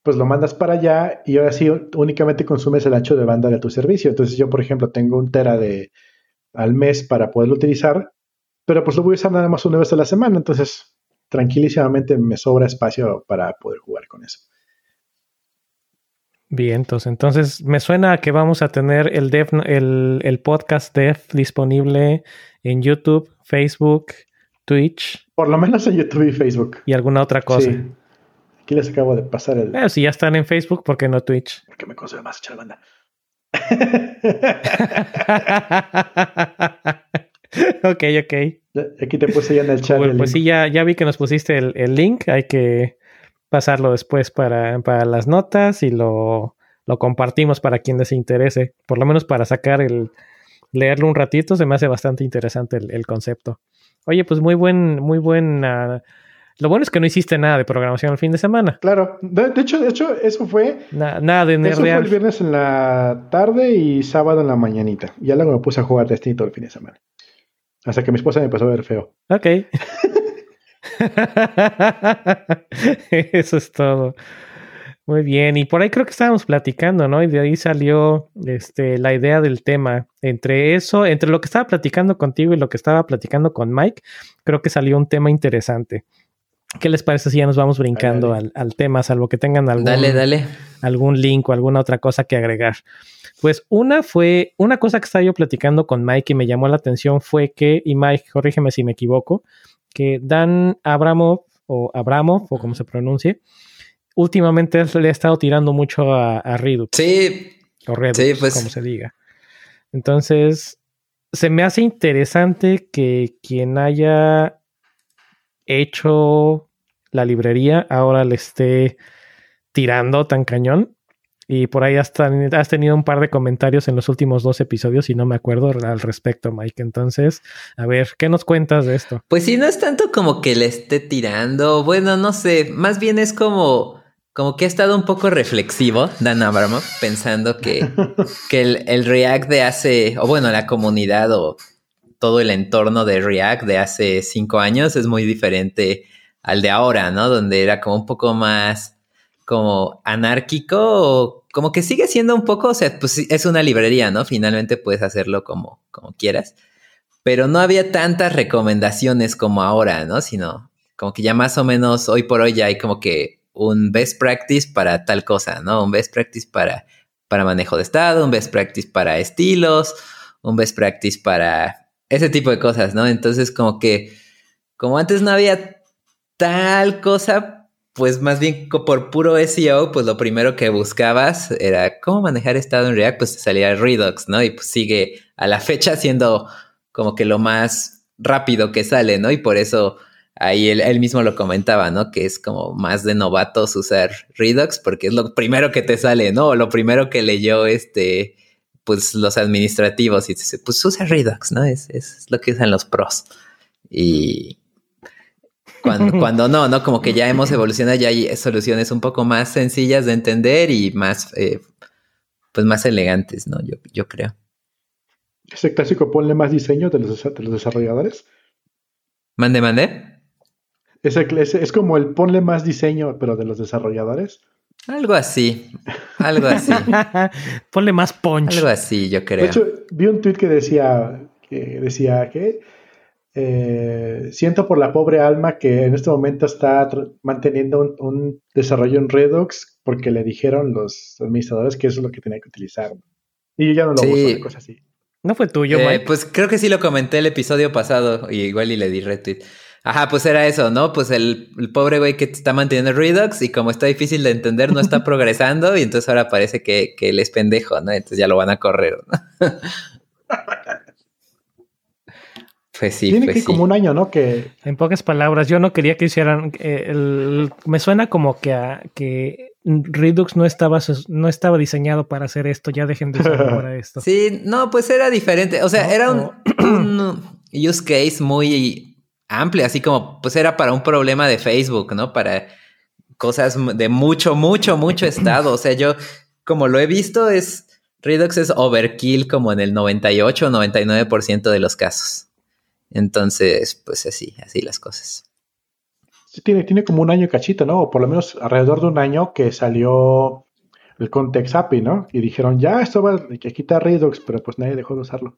pues lo mandas para allá y ahora sí únicamente consumes el ancho de banda de tu servicio. Entonces yo, por ejemplo, tengo un tera de al mes para poderlo utilizar, pero pues lo voy a usar nada más una vez a la semana. Entonces, tranquilísimamente me sobra espacio para poder jugar con eso. Bien, entonces, entonces me suena a que vamos a tener el, dev, el, podcast Dev disponible en YouTube, Facebook, Twitch. Por lo menos en YouTube y Facebook. Y alguna otra cosa. Sí. Aquí les acabo de pasar el. Pero si ya están en Facebook, ¿por qué no Twitch? Porque me consume más echar banda. ok, ok. Aquí te puse ya en el chat. pues sí, ya, ya vi que nos pusiste el, el link. Hay que pasarlo después para, para las notas y lo, lo, compartimos para quien les interese. Por lo menos para sacar el, leerlo un ratito, se me hace bastante interesante el, concepto. Oye, pues muy buen, muy buen. Lo bueno es que no hiciste nada de programación el fin de semana. Claro, de, hecho, de hecho, eso fue. nada de Eso fue el viernes en la tarde y sábado en la mañanita. Ya luego me puse a jugar Destiny todo el fin de semana. Hasta que mi esposa me empezó a ver feo. Ok. Eso es todo. Muy bien, y por ahí creo que estábamos platicando, ¿no? Y de ahí salió este, la idea del tema. Entre eso, entre lo que estaba platicando contigo y lo que estaba platicando con Mike, creo que salió un tema interesante. ¿Qué les parece si ya nos vamos brincando al, tema, salvo que tengan algún, dale, dale. algún link o alguna otra cosa que agregar? Pues una fue, una cosa que estaba yo platicando con Mike y me llamó la atención fue que, y Mike, corrígeme si me equivoco, que Dan Abramov o Abramov o como se pronuncie, últimamente le ha estado tirando mucho a, Redux. Sí. O Redux, pues. como se diga. Entonces, se me hace interesante que quien haya hecho la librería ahora le esté tirando tan cañón. Y por ahí has, has, tenido un par de comentarios en los últimos dos episodios y no me acuerdo al respecto, Mike. Entonces, a ver, ¿qué nos cuentas de esto? Pues sí, no es tanto como que le esté tirando. Bueno, no sé. Más bien es como, como que ha estado un poco reflexivo, Dan Abramov, pensando que, que el, el React de hace, o bueno, la comunidad o todo el entorno de React de hace cinco años es muy diferente al de ahora, ¿no? Donde era como un poco más como anárquico, como que sigue siendo un poco, o sea, pues es una librería, ¿no? Finalmente puedes hacerlo como, como quieras, pero no había tantas recomendaciones como ahora, ¿no? Sino como que ya más o menos hoy por hoy ya hay como que un best practice para tal cosa, ¿no? Un best practice para, para manejo de estado, un best practice para estilos, un best practice para ese tipo de cosas, ¿no? Entonces como que, como antes no había tal cosa, pues más bien por puro SEO, pues lo primero que buscabas era cómo manejar estado en React, pues te salía Redux, ¿no? Y pues sigue a la fecha siendo como que lo más rápido que sale, ¿no? Y por eso ahí él, mismo lo comentaba, ¿no? Que es como más de novatos usar Redux porque es lo primero que te sale, ¿no? O lo primero que leyó este, pues los administrativos y dice, pues usa Redux, ¿no? Es, es lo que usan los pros. Y, cuando, no, ¿no? Como que ya hemos evolucionado, ya hay soluciones un poco más sencillas de entender y más, eh, pues más elegantes, ¿no? Yo, yo creo. Ese clásico ponle más diseño de los, los desarrolladores. Mande, mande. Ese, es como el ponle más diseño, pero de los desarrolladores. Algo así, algo así. Ponle más punch. Algo así, yo creo. De hecho, vi un tweet que decía que decía que eh, siento por la pobre alma que en este momento está manteniendo un, desarrollo en Redux porque le dijeron los administradores que eso es lo que tenía que utilizar. Y yo ya no lo uso, cosas así. ¿No fue tuyo, eh, Pues creo que sí lo comenté el episodio pasado, y igual y le di retweet. Ajá, pues era eso, ¿no? Pues el, pobre güey que está manteniendo Redux y como está difícil de entender, no está progresando y entonces ahora parece que, que él es pendejo, ¿no? Entonces ya lo van a correr, ¿no? Pues sí, Tiene pues que como un año, ¿no? Que... En pocas palabras, yo no quería que hicieran... Eh, me suena como que, a, que Redux no estaba, no estaba diseñado para hacer esto, ya dejen de usarlo para esto. Sí, no, pues era diferente. O sea, era un, un, use case muy amplio, así como pues era para un problema de Facebook, ¿no? Para cosas de mucho, mucho, mucho estado. O sea, yo como lo he visto es... Redux es overkill como en el 98 o 99% de los casos. Entonces, pues así, así las cosas. Sí, tiene, tiene como un año cachito, ¿no? O por lo menos alrededor de un año que salió el Context API, ¿no? Y dijeron, ya, esto va a quitar Redux, pero pues nadie dejó de usarlo.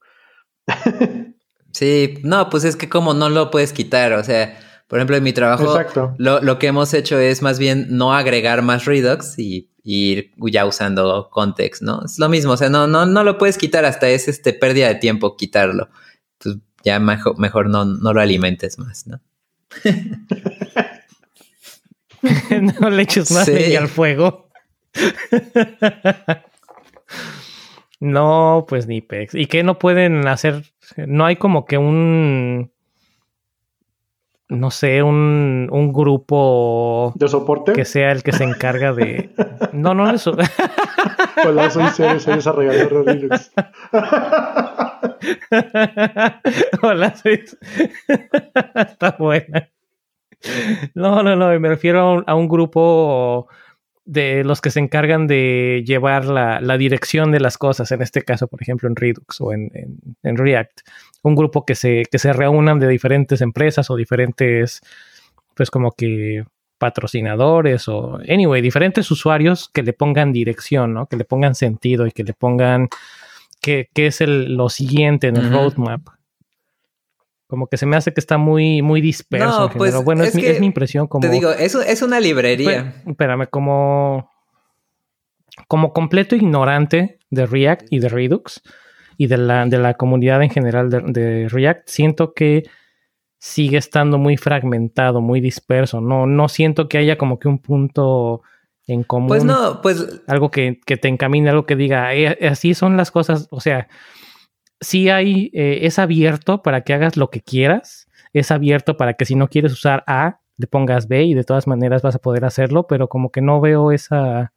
sí, no, pues es que como no lo puedes quitar, o sea, por ejemplo, en mi trabajo, Lo, lo, que hemos hecho es más bien no agregar más Redux y, ir ya usando Context, ¿no? Es lo mismo, o sea, no, no, no lo puedes quitar, hasta es este pérdida de tiempo quitarlo. Pues ya mejor, mejor no, no lo alimentes más, ¿no? no le eches más sí. al fuego. no, pues ni pex. ¿Y qué no pueden hacer? No hay como que un. No sé, un, un grupo. ¿De soporte? Que sea el que se encarga de. No, no, eso. Hola, soy Ceres, soy desarrollador de Linux. Hola, soy... Está buena. No, no, no, me refiero a un, grupo de los que se encargan de llevar la, dirección de las cosas, en este caso, por ejemplo, en Redux o en, en, React. Un grupo que se, que se reúnan de diferentes empresas o diferentes, pues como que patrocinadores o, anyway, diferentes usuarios que le pongan dirección, ¿no? Que le pongan sentido y que le pongan qué, es el, lo siguiente en el roadmap. Como que se me hace que está muy, muy disperso. No, pues, bueno, es, mi, es, mi, impresión como... Te digo, eso es una librería. espérame, como... Como completo ignorante de React y de Redux y de la, de la comunidad en general de, de React, siento que sigue estando muy fragmentado, muy disperso. No, no siento que haya como que un punto en común. Pues no, pues. Algo que, te encamine, algo que diga, eh, así son las cosas. O sea, sí hay, eh, es abierto para que hagas lo que quieras. Es abierto para que si no quieres usar A, le pongas B y de todas maneras vas a poder hacerlo, pero como que no veo esa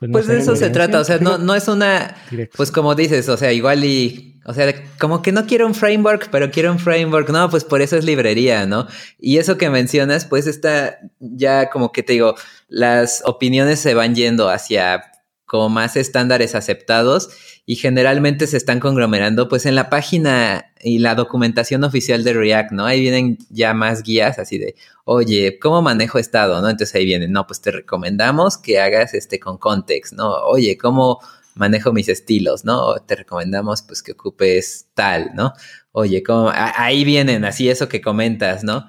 pues, pues de eso se trata, o sea, no, no es una, pues como dices, o sea, igual y, o sea, como que no quiero un framework, pero quiero un framework, no, pues por eso es librería, ¿no? Y eso que mencionas, pues está ya como que te digo, las opiniones se van yendo hacia como más estándares aceptados y generalmente se están conglomerando pues en la página y la documentación oficial de React, ¿no? Ahí vienen ya más guías así de, oye, ¿cómo manejo estado? ¿No? Entonces ahí vienen, no, pues te recomendamos que hagas este con context, ¿no? Oye, ¿cómo manejo mis estilos, ¿no? Te recomendamos pues que ocupes tal, ¿no? Oye, ¿cómo? Ahí vienen así eso que comentas, ¿no?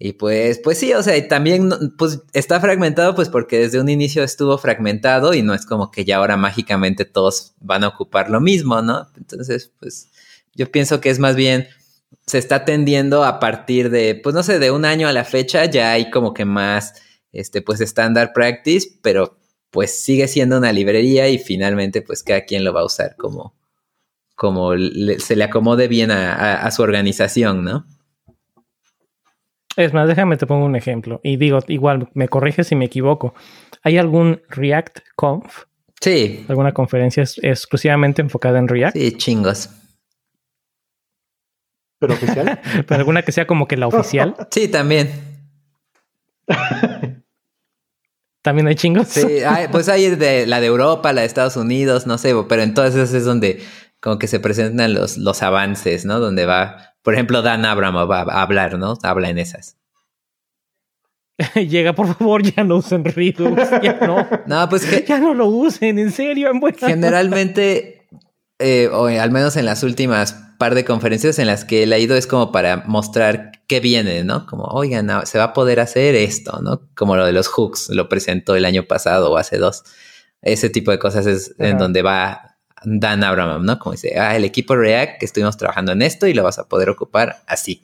Y pues, pues sí, o sea, y también pues está fragmentado pues porque desde un inicio estuvo fragmentado y no es como que ya ahora mágicamente todos van a ocupar lo mismo, ¿no? Entonces, pues yo pienso que es más bien se está tendiendo a partir de, pues no sé, de un año a la fecha ya hay como que más, este, pues standard practice, pero pues sigue siendo una librería y finalmente pues cada quien lo va a usar como, como se le acomode bien a su organización, ¿no? Es más, déjame te pongo un ejemplo. Y digo, igual, me corriges si me equivoco. ¿Hay algún React Conf? Sí. ¿Alguna conferencia exclusivamente enfocada en React? Sí, chingos. ¿Pero oficial? ¿Pero alguna que sea como que la oficial? sí, también. ¿También hay chingos? Sí, pues hay de, la de Europa, la de Estados Unidos, no sé, pero entonces es donde como que se presentan los, los avances, ¿no? Donde va por ejemplo, Dan Abram va a hablar, ¿no? Habla en esas. llega, por favor, ya no usen Redux, ya no. No, pues que ya no lo usen, en serio, en buena- generalmente, eh, o al menos en las últimas par de conferencias en las que él ha ido, es como para mostrar qué viene, ¿no? Como, oigan, no, se va a poder hacer esto, ¿no? Como lo de los hooks, lo presentó el año pasado o hace dos. Ese tipo de cosas es en donde va Dan Abramov, ¿no? Como dice, ah, el equipo React, que estuvimos trabajando en esto y lo vas a poder ocupar así.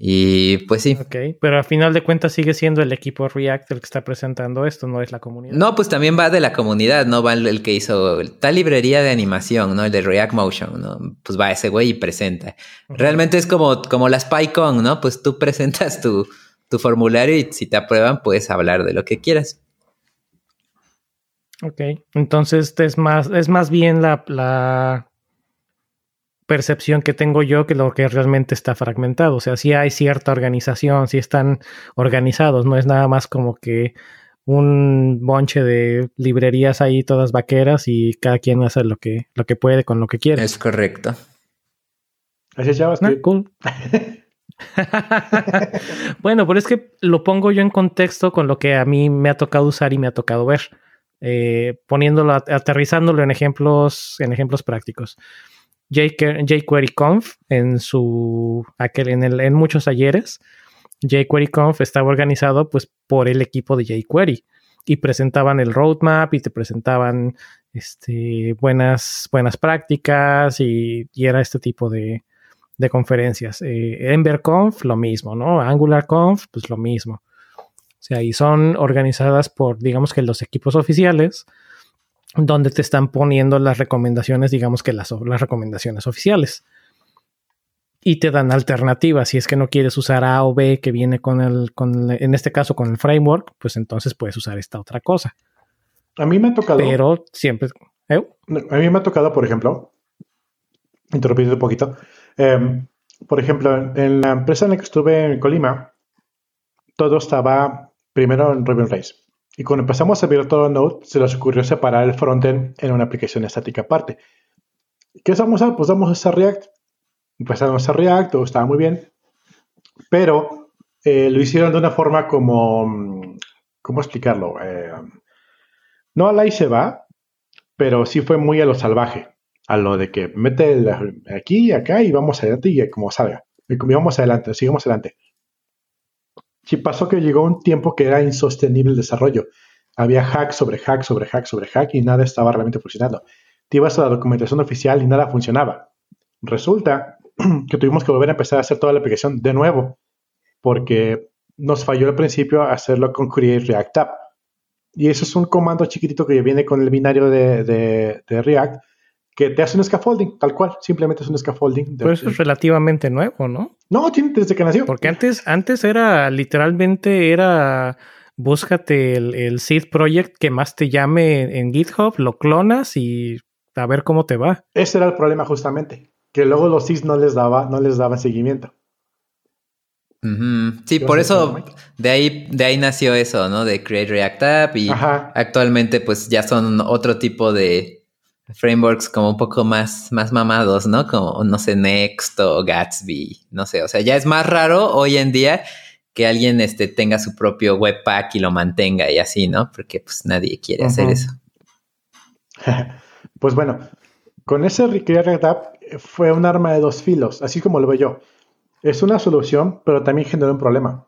Y pues sí. Ok, pero al final de cuentas sigue siendo el equipo React el que está presentando esto, no es la comunidad. No, pues también va de la comunidad, ¿no? Va el, el que hizo tal librería de animación, ¿no? El de React Motion, ¿no? Pues va ese güey y presenta. Realmente es como, como las PyCon, ¿no? Pues tú presentas tu, tu formulario y si te aprueban puedes hablar de lo que quieras. Ok, entonces es más, es más bien la, la percepción que tengo yo que lo que realmente está fragmentado. O sea, sí hay cierta organización, sí están organizados, no es nada más como que un bonche de librerías ahí todas vaqueras y cada quien hace lo que, lo que puede con lo que quiere. Es correcto. Así es Ah, JavaScript. cool. bueno, pero es que lo pongo yo en contexto con lo que a mí me ha tocado usar y me ha tocado ver, eh, poniéndolo, aterrizándolo en ejemplos, en ejemplos prácticos. jQuery jQuery Conf en su aquel en, el, en muchos talleres, jQuery Conf estaba organizado pues por el equipo de jQuery y presentaban el roadmap y te presentaban este, buenas, buenas prácticas y, era este tipo de, de conferencias. Eh, lo mismo, ¿no? AngularConf, pues lo mismo. Sea, y son organizadas por, digamos que los equipos oficiales, donde te están poniendo las recomendaciones, digamos que las, las recomendaciones oficiales. Y te dan alternativas. Si es que no quieres usar A o B que viene con el, con el, en este caso con el framework, pues entonces puedes usar esta otra cosa. A mí me ha tocado. Pero siempre. ¿eh? A mí me ha tocado, por ejemplo, interrumpiendo un poquito. Eh, por ejemplo, en la empresa en la que estuve en Colima, todo estaba primero en Ruby on Rails. Y cuando empezamos a ver todo Node, se les ocurrió separar el frontend en una aplicación estática aparte. ¿Qué vamos a usar? Pues vamos a usar React. Empezaron a usar React, todo estaba muy bien. Pero eh, lo hicieron de una forma como. ¿Cómo explicarlo? Eh, no a la y se va, pero sí fue muy a lo salvaje. A lo de que mete aquí y acá y vamos adelante y como salga. Y vamos adelante, sigamos adelante. Sí pasó que llegó un tiempo que era insostenible el desarrollo. Había hack sobre hack sobre hack sobre hack y nada estaba realmente funcionando. Te ibas a la documentación oficial y nada funcionaba. Resulta que tuvimos que volver a empezar a hacer toda la aplicación de nuevo porque nos falló al principio hacerlo con Create React App. Y eso es un comando chiquitito que viene con el binario de, de, de React que te hace un scaffolding, tal cual, simplemente es un scaffolding. Pero eso es relativamente nuevo, ¿no? No, tiene desde que nació. Porque antes, antes era literalmente era búscate el, el seed project que más te llame en GitHub, lo clonas y a ver cómo te va. Ese era el problema justamente, que luego los seeds no les daba, no les daban seguimiento. Uh -huh. Sí, por eso de ahí, de ahí nació eso, ¿no? De Create React App y Ajá. actualmente pues ya son otro tipo de frameworks como un poco más, más mamados, ¿no? Como, no sé, Next o Gatsby, no sé, o sea, ya es más raro hoy en día que alguien este, tenga su propio webpack y lo mantenga y así, ¿no? Porque pues nadie quiere uh -huh. hacer eso. pues bueno, con ese React App fue un arma de dos filos, así como lo veo yo. Es una solución, pero también generó un problema.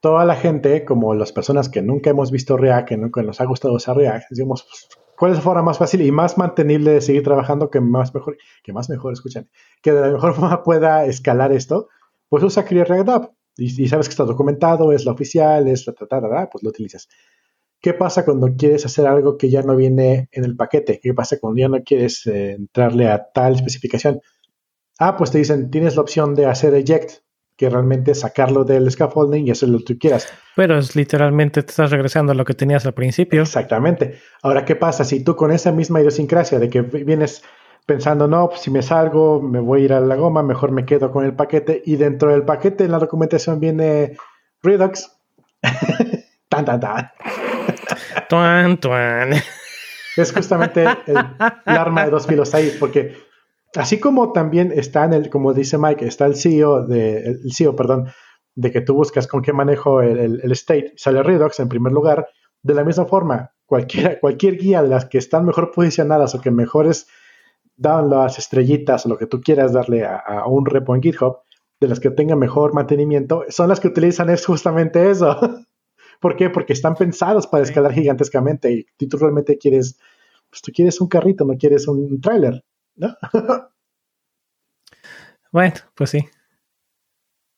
Toda la gente, como las personas que nunca hemos visto React, que nunca nos ha gustado usar React, decimos, pues, ¿cuál es la forma más fácil y más mantenible de seguir trabajando que más mejor, que más mejor, escuchan, que de la mejor forma pueda escalar esto? Pues usa Create React App. Y, sabes que está documentado, es la oficial, es la, ta, ta, ta, pues lo utilizas. ¿Qué pasa cuando quieres hacer algo que ya no viene en el paquete? ¿Qué pasa cuando ya no quieres eh, entrarle a tal especificación? Ah, pues te dicen, tienes la opción de hacer eject, que realmente sacarlo del scaffolding y hacerlo lo que tú quieras. Pero es literalmente te estás regresando a lo que tenías al principio. Exactamente. Ahora, ¿qué pasa si tú con esa misma idiosincrasia de que vienes pensando, no, pues si me salgo, me voy a ir a la goma, mejor me quedo con el paquete y dentro del paquete en la documentación viene Redux. tan, tan, tan. tuan, tuan. Es justamente el, el arma de dos filos ahí, porque así como también está en el, como dice Mike, está el CEO de, el CEO, perdón, de que tú buscas con qué manejo el, el, state, sale Redux en primer lugar. De la misma forma, cualquier, cualquier guía de las que están mejor posicionadas o que mejores dan las estrellitas o lo que tú quieras darle a, un repo en GitHub, de las que tengan mejor mantenimiento, son las que utilizan es justamente eso. ¿Por qué? Porque están pensados para escalar gigantescamente y tú realmente quieres, pues tú quieres un carrito, no quieres un tráiler, ¿no? bueno, pues sí.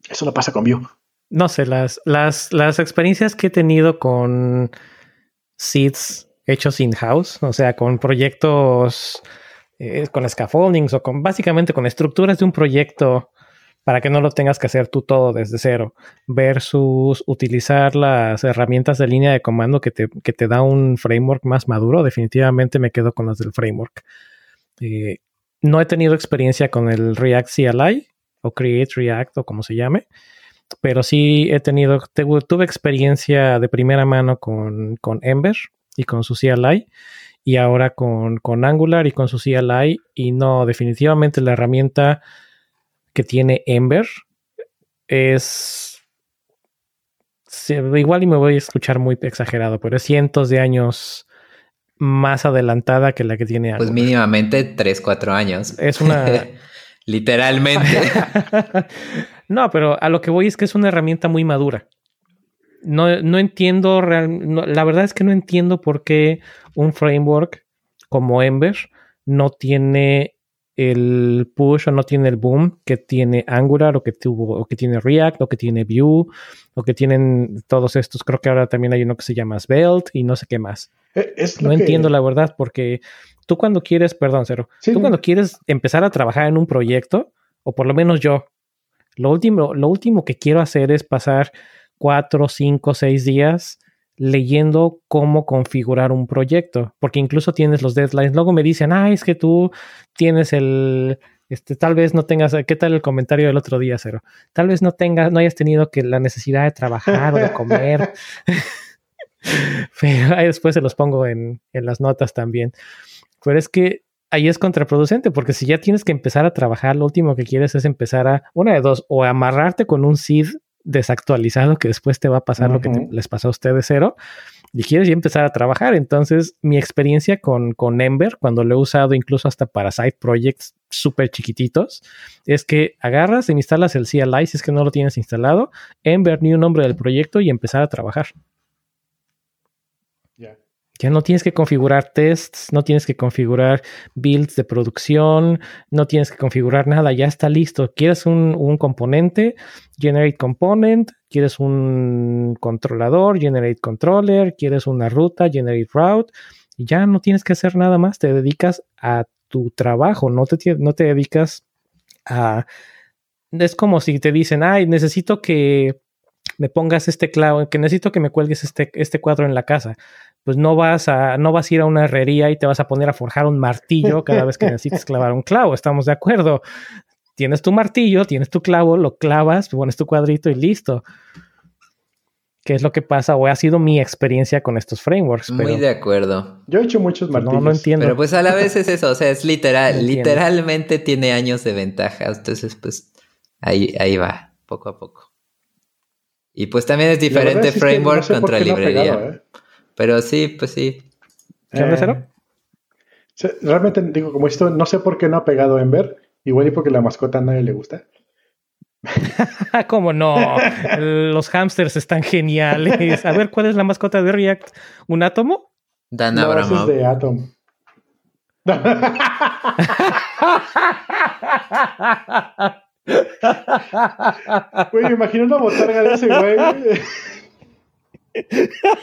Eso no pasa con Vue. No sé, las, las, las experiencias que he tenido con seeds hechos in-house, o sea, con proyectos eh, con scaffoldings o con básicamente con estructuras de un proyecto para que no lo tengas que hacer tú todo desde cero, versus utilizar las herramientas de línea de comando que te, que te da un framework más maduro, definitivamente me quedo con las del framework. Eh, no he tenido experiencia con el React CLI o Create React o como se llame, pero sí he tenido, tuve experiencia de primera mano con, con Ember y con su CLI y ahora con, con, Angular y con su CLI. Y no, definitivamente la herramienta que tiene Ember es... Igual y me voy a escuchar muy exagerado, pero es cientos de años más adelantada que la que tiene pues Angular. Pues mínimamente 3, 4 años. Es una... Literalmente. no, pero a lo que voy es que es una herramienta muy madura. No, no entiendo, la verdad es que no entiendo por qué un framework como Ember no tiene el push o no tiene el boom que tiene Angular o que tuvo o que tiene React o que tiene Vue o que tienen todos estos. Creo que ahora también hay uno que se llama Svelte y no sé qué más. Eh, no entiendo la verdad porque tú cuando quieres, perdón, Cero, tú cuando quieres empezar a trabajar en un proyecto, o por lo menos yo, lo último, lo último que quiero hacer es pasar cuatro, cinco, seis días leyendo cómo configurar un proyecto, porque incluso tienes los deadlines. Luego me dicen, ah, es que tú tienes el, este, tal vez no tengas, ¿qué tal el comentario del otro día, Cero? Tal vez no tengas, no hayas tenido que la necesidad de trabajar o de comer. Pero ahí después se los pongo en, en las notas también. Pero es que ahí es contraproducente, porque si ya tienes que empezar a trabajar, lo último que quieres es empezar a, una de dos, o amarrarte con un seed desactualizado que después te va a pasar lo que les pasó a ustedes cero y quieres ya empezar a trabajar. Entonces, mi experiencia con, con Ember, cuando lo he usado incluso hasta para side projects súper chiquititos, es que agarras e instalas el CLI si es que no lo tienes instalado, Ember ni un nombre del proyecto y empezar a trabajar. Ya no tienes que configurar tests, no tienes que configurar builds de producción, no tienes que configurar nada, ya está listo. Quieres un, componente, generate component, quieres un controlador, generate controller, quieres una ruta, generate route, y ya no tienes que hacer nada más, te dedicas a tu trabajo, no te, no te dedicas a... Es como si te dicen, ay, necesito que me pongas este clavo, que necesito que me cuelgues este, este cuadro en la casa pues no vas a, no vas a ir a una herrería y te vas a poner a forjar un martillo cada vez que necesites clavar un clavo. Estamos de acuerdo. Tienes tu martillo, tienes tu clavo, lo clavas, pones tu cuadrito y listo. ¿Qué es lo que pasa? O ha sido mi experiencia con estos frameworks. Muy de acuerdo. Yo he hecho muchos martillos. No, no entiendo. Pero pues a la vez es eso, o sea, es literal, literalmente tiene años de ventaja. Entonces, pues ahí, ahí va, poco a poco. Y pues también es diferente framework contra librería. ¿eh? Pero sí, pues sí. ¿Qué eh, cero? Realmente digo, como esto, no sé por qué no ha pegado Ember. Igual y porque la mascota a nadie le gusta. ¿Cómo no? Los hamsters están geniales. A ver, ¿cuál es la mascota de React? ¿Un átomo? Dan no, es de Atom. Güey, me imagino una botarga de ese güey.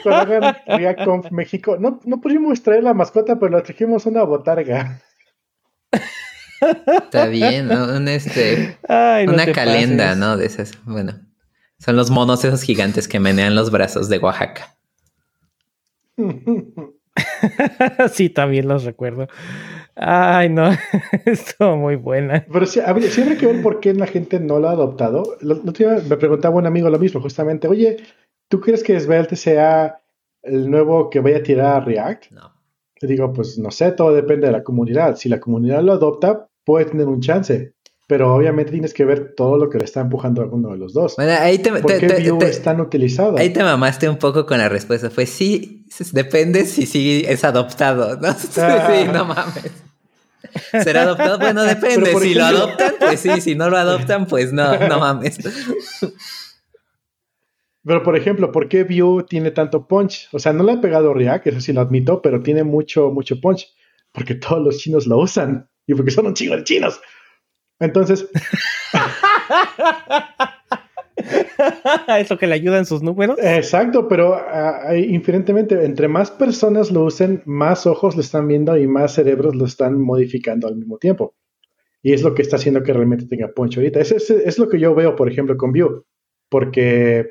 Cuando hagan React México, no, no pudimos traer la mascota, pero la trajimos una botarga. Está bien, Un, este, una calenda, ¿no? De esas, bueno. Son los monos esos gigantes que menean los brazos de Oaxaca. sí, también los recuerdo. Ay, no, estuvo muy buena. Pero sí, siempre que ver por qué la gente no lo ha adoptado. me preguntaba un amigo lo mismo, justamente, oye, ¿Tú crees que Svelte sea el nuevo que vaya a tirar a React? No. Te digo, pues no sé, todo depende de la comunidad. Si la comunidad lo adopta, puede tener un chance. pero obviamente tienes que ver todo lo que le está empujando a uno de los dos. Bueno, ahí te, ¿Por qué Vue es tan utilizado? Ahí te mamaste un poco con la respuesta. Fue sí, depende si sí es adoptado. No, sí, no mames. ¿Será adoptado? Bueno, depende. Si lo adoptan, pues sí. Si no lo adoptan, pues no, no mames. Pero, por ejemplo, ¿por qué Vue tiene tanto punch? O sea, no le ha pegado React, eso sí lo admito, pero tiene mucho, mucho punch. Porque todos los chinos lo usan. Y porque son un chingo de chinos. Entonces. es lo que le ayuda en sus números. Exacto, pero uh, infinitamente, entre más personas lo usen, más ojos lo están viendo y más cerebros lo están modificando al mismo tiempo. Y es lo que está haciendo que realmente tenga punch ahorita. Es, es, es lo que yo veo, por ejemplo, con Vue. Porque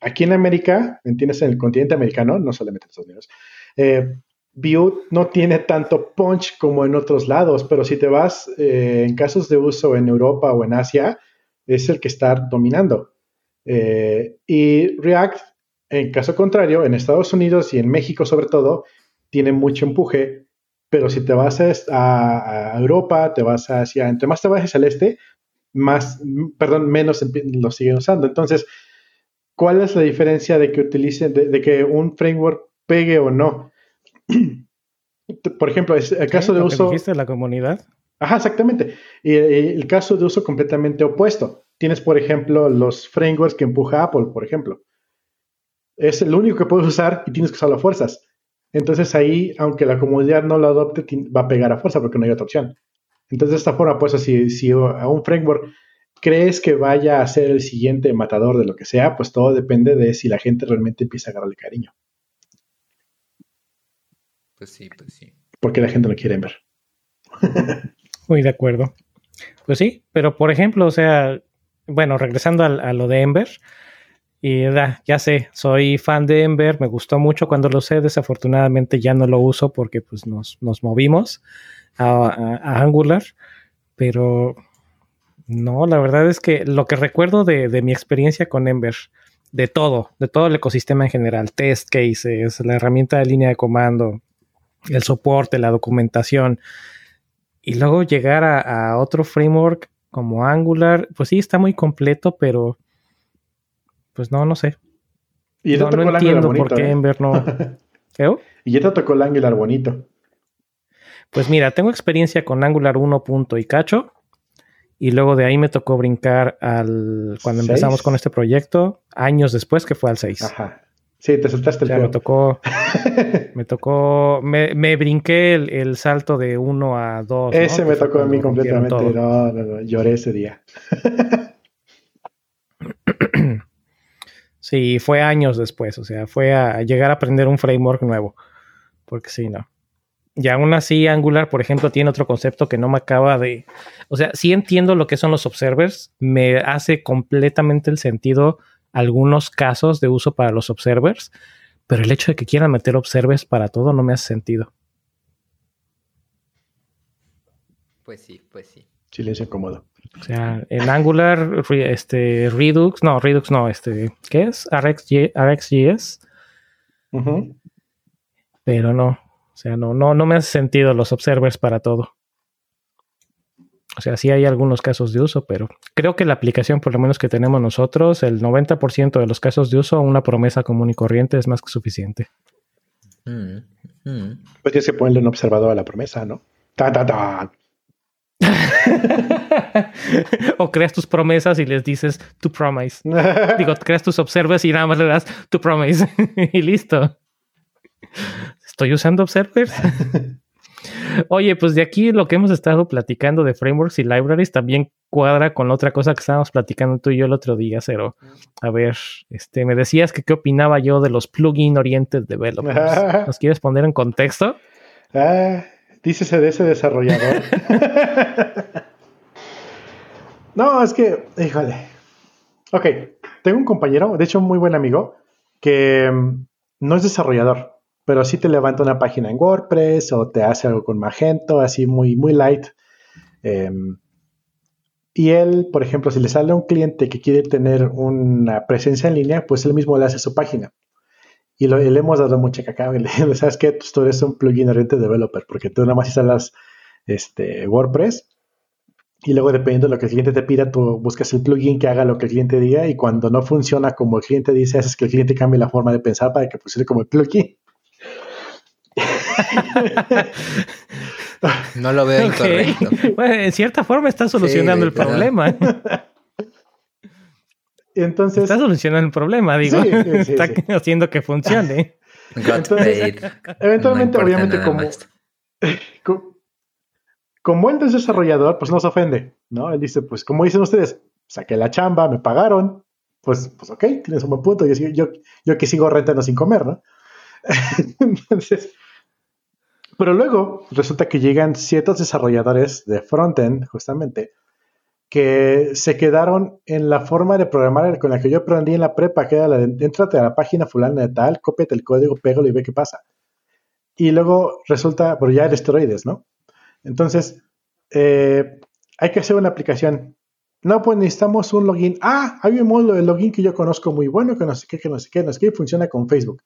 aquí en América, entiendes, en el continente americano, no solamente en Estados Unidos, eh, Vue no tiene tanto punch como en otros lados, pero si te vas eh, en casos de uso en Europa o en Asia, es el que está dominando. Eh, y React, en caso contrario, en Estados Unidos y en México sobre todo, tiene mucho empuje, pero si te vas a, Europa, te vas hacia, entre más te vas al este, más, perdón, menos lo siguen usando. Entonces, ¿cuál es la diferencia de que utilicen, de que un framework pegue o no? Por ejemplo, el caso de uso. dijiste la comunidad? Ajá, exactamente. Y el caso de uso completamente opuesto. Tienes, por ejemplo, los frameworks que empuja Apple, por ejemplo. Es el único que puedes usar y tienes que usarlo a fuerzas. Entonces ahí, aunque la comunidad no lo adopte, va a pegar a fuerza porque no hay otra opción. Entonces de esta forma, pues si, si a un framework crees que vaya a ser el siguiente matador de lo que sea, pues todo depende de si la gente realmente empieza a agarrarle cariño. Pues sí, pues sí. Porque la gente lo quiere ver. Muy de acuerdo. Pues sí, pero por ejemplo, o sea, bueno, regresando a, lo de Ember, y ya sé, soy fan de Ember, me gustó mucho cuando lo sé, desafortunadamente ya no lo uso porque pues nos, movimos a, Angular, pero no, la verdad es que lo que recuerdo de, de mi experiencia con Ember, de todo, de todo el ecosistema en general, test cases, la herramienta de línea de comando, el soporte, la documentación, y luego llegar a, otro framework como Angular, pues sí, está muy completo, pero pues no, no sé. Y no, entiendo por qué ¿eh? Ember no. Y ya te tocó el Angular bonito. Pues mira, tengo experiencia con Angular 1. y cacho. Y luego de ahí me tocó brincar al. Cuando empezamos con este proyecto, años después, que fue al 6. Ajá. Sí, te saltaste el ya, Me tocó. me tocó. Me, brinqué el, salto de uno a dos. Ese me tocó a mí completamente. No, no, no, lloré ese día. sí, fue años después. O sea, fue a llegar a aprender un framework nuevo. Porque sí, no. Y aún así, Angular, por ejemplo, tiene otro concepto que no me acaba de. O sea, sí entiendo lo que son los observers. Me hace completamente el sentido algunos casos de uso para los observers, pero el hecho de que quieran meter observers para todo no me hace sentido. Pues sí, pues sí. Silencio cómodo. O sea, en Angular, este, Redux, no, Redux no, este, ¿qué es? RxJS. Pero no, o sea, no, no, no me hace sentido los observers para todo. O sea, sí hay algunos casos de uso, pero creo que la aplicación, por lo menos que tenemos nosotros, el 90% de los casos de uso, una promesa común y corriente es más que suficiente. Mm, mm. Pues ya se ponerle un observador a la promesa, ¿no? Ta, ta, ta. o creas tus promesas y les dices to promise. Digo, creas tus observers y nada más le das to promise y listo. ¿Estoy usando observers? Oye, pues de aquí lo que hemos estado platicando de frameworks y libraries también cuadra con otra cosa que estábamos platicando tú y yo el otro día, Cero. A ver, este, me decías que qué opinaba yo de los plugin oriented developers. ¿Nos quieres poner en contexto? Ah, dícese de ese desarrollador. no, es que, híjole. Ok, tengo un compañero, de hecho un muy buen amigo, que mm, no es desarrollador pero sí te levanta una página en WordPress o te hace algo con Magento, así muy, muy light. Em, y él, por ejemplo, si le sale a un cliente que quiere tener una presencia en línea, pues él mismo le hace su página. Y le hemos dado mucha caca. Le ¿sabes qué? Tú eres un plugin oriente developer, porque tú nada más instalas este, WordPress y luego dependiendo de lo que el cliente te pida, tú buscas el plugin que haga lo que el cliente diga y cuando no funciona como el cliente dice, haces que el cliente cambie la forma de pensar para que funcione como el plugin. No lo veo incorrecto. Bueno, en cierta forma está solucionando el problema. Entonces, está solucionando el problema, digo. Sí, sí, sí, está sí. haciendo que funcione. Entonces, eventualmente, No obviamente, como, como él es desarrollador, pues no se ofende, ¿no? Él dice, pues como dicen ustedes, saqué la chamba, me pagaron, pues, pues ok, tienes un buen punto, yo, yo, yo que sigo rentando sin comer, ¿no? Entonces, pero luego resulta que llegan ciertos desarrolladores de frontend, justamente, que se quedaron en la forma de programar con la que yo aprendí en la prepa, que era la de, entrate a la página fulana de tal, cópiate el código, pégalo y ve qué pasa. Y luego resulta, pero ya eres esteroides, ¿no? Entonces, eh, hay que hacer una aplicación. No, pues necesitamos un login. Ah, hay un módulo de login que yo conozco muy bueno, que no sé qué, que no sé qué, no sé qué, funciona con Facebook.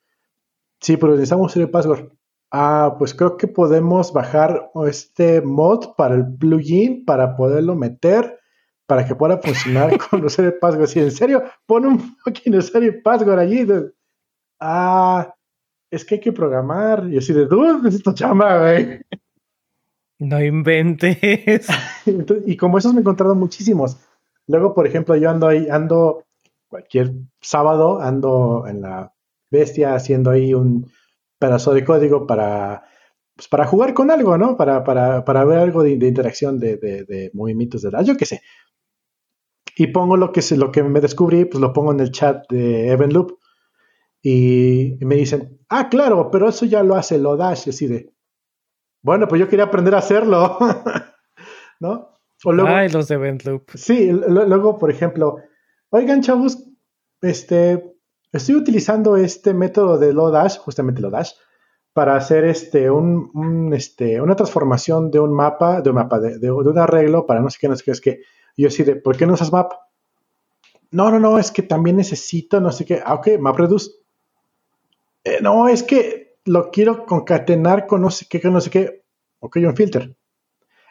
Sí, pero necesitamos el password. Ah, pues creo que podemos bajar este mod para el plugin para poderlo meter para que pueda funcionar con usuario password. Si en serio, pon un fucking usuario password allí. De- Ah, es que hay que programar. Y así de, dude, necesito chamba, güey. No inventes. Entonces, y como esos me he encontrado muchísimos. Luego, por ejemplo, yo ando ahí, ando cualquier sábado, ando en la bestia haciendo ahí un pedazo de código para, pues, para jugar con algo, ¿no? Para, para, para ver algo de, de interacción de, de, de movimientos de edad, yo qué sé. Y pongo lo que, lo que me descubrí, pues lo pongo en el chat de Evenloop. Y, y me dicen, ah, claro, pero eso ya lo hace Lodash, así de, bueno, pues yo quería aprender a hacerlo, ¿no? O luego, Ay, los de Ventloop. Sí, lo- luego, por ejemplo, oigan, chavos, este, estoy utilizando este método de Lodash, justamente Lodash, para hacer este, este, una transformación de un mapa, de un mapa, de, un arreglo para no sé qué, no sé qué, es que yo así de, ¿por qué no usas map? No, no, no, es que también necesito, no sé qué, ah, ok, map reduce. Eh, no, es que lo quiero concatenar con no sé qué, con no sé qué, ok, un filter.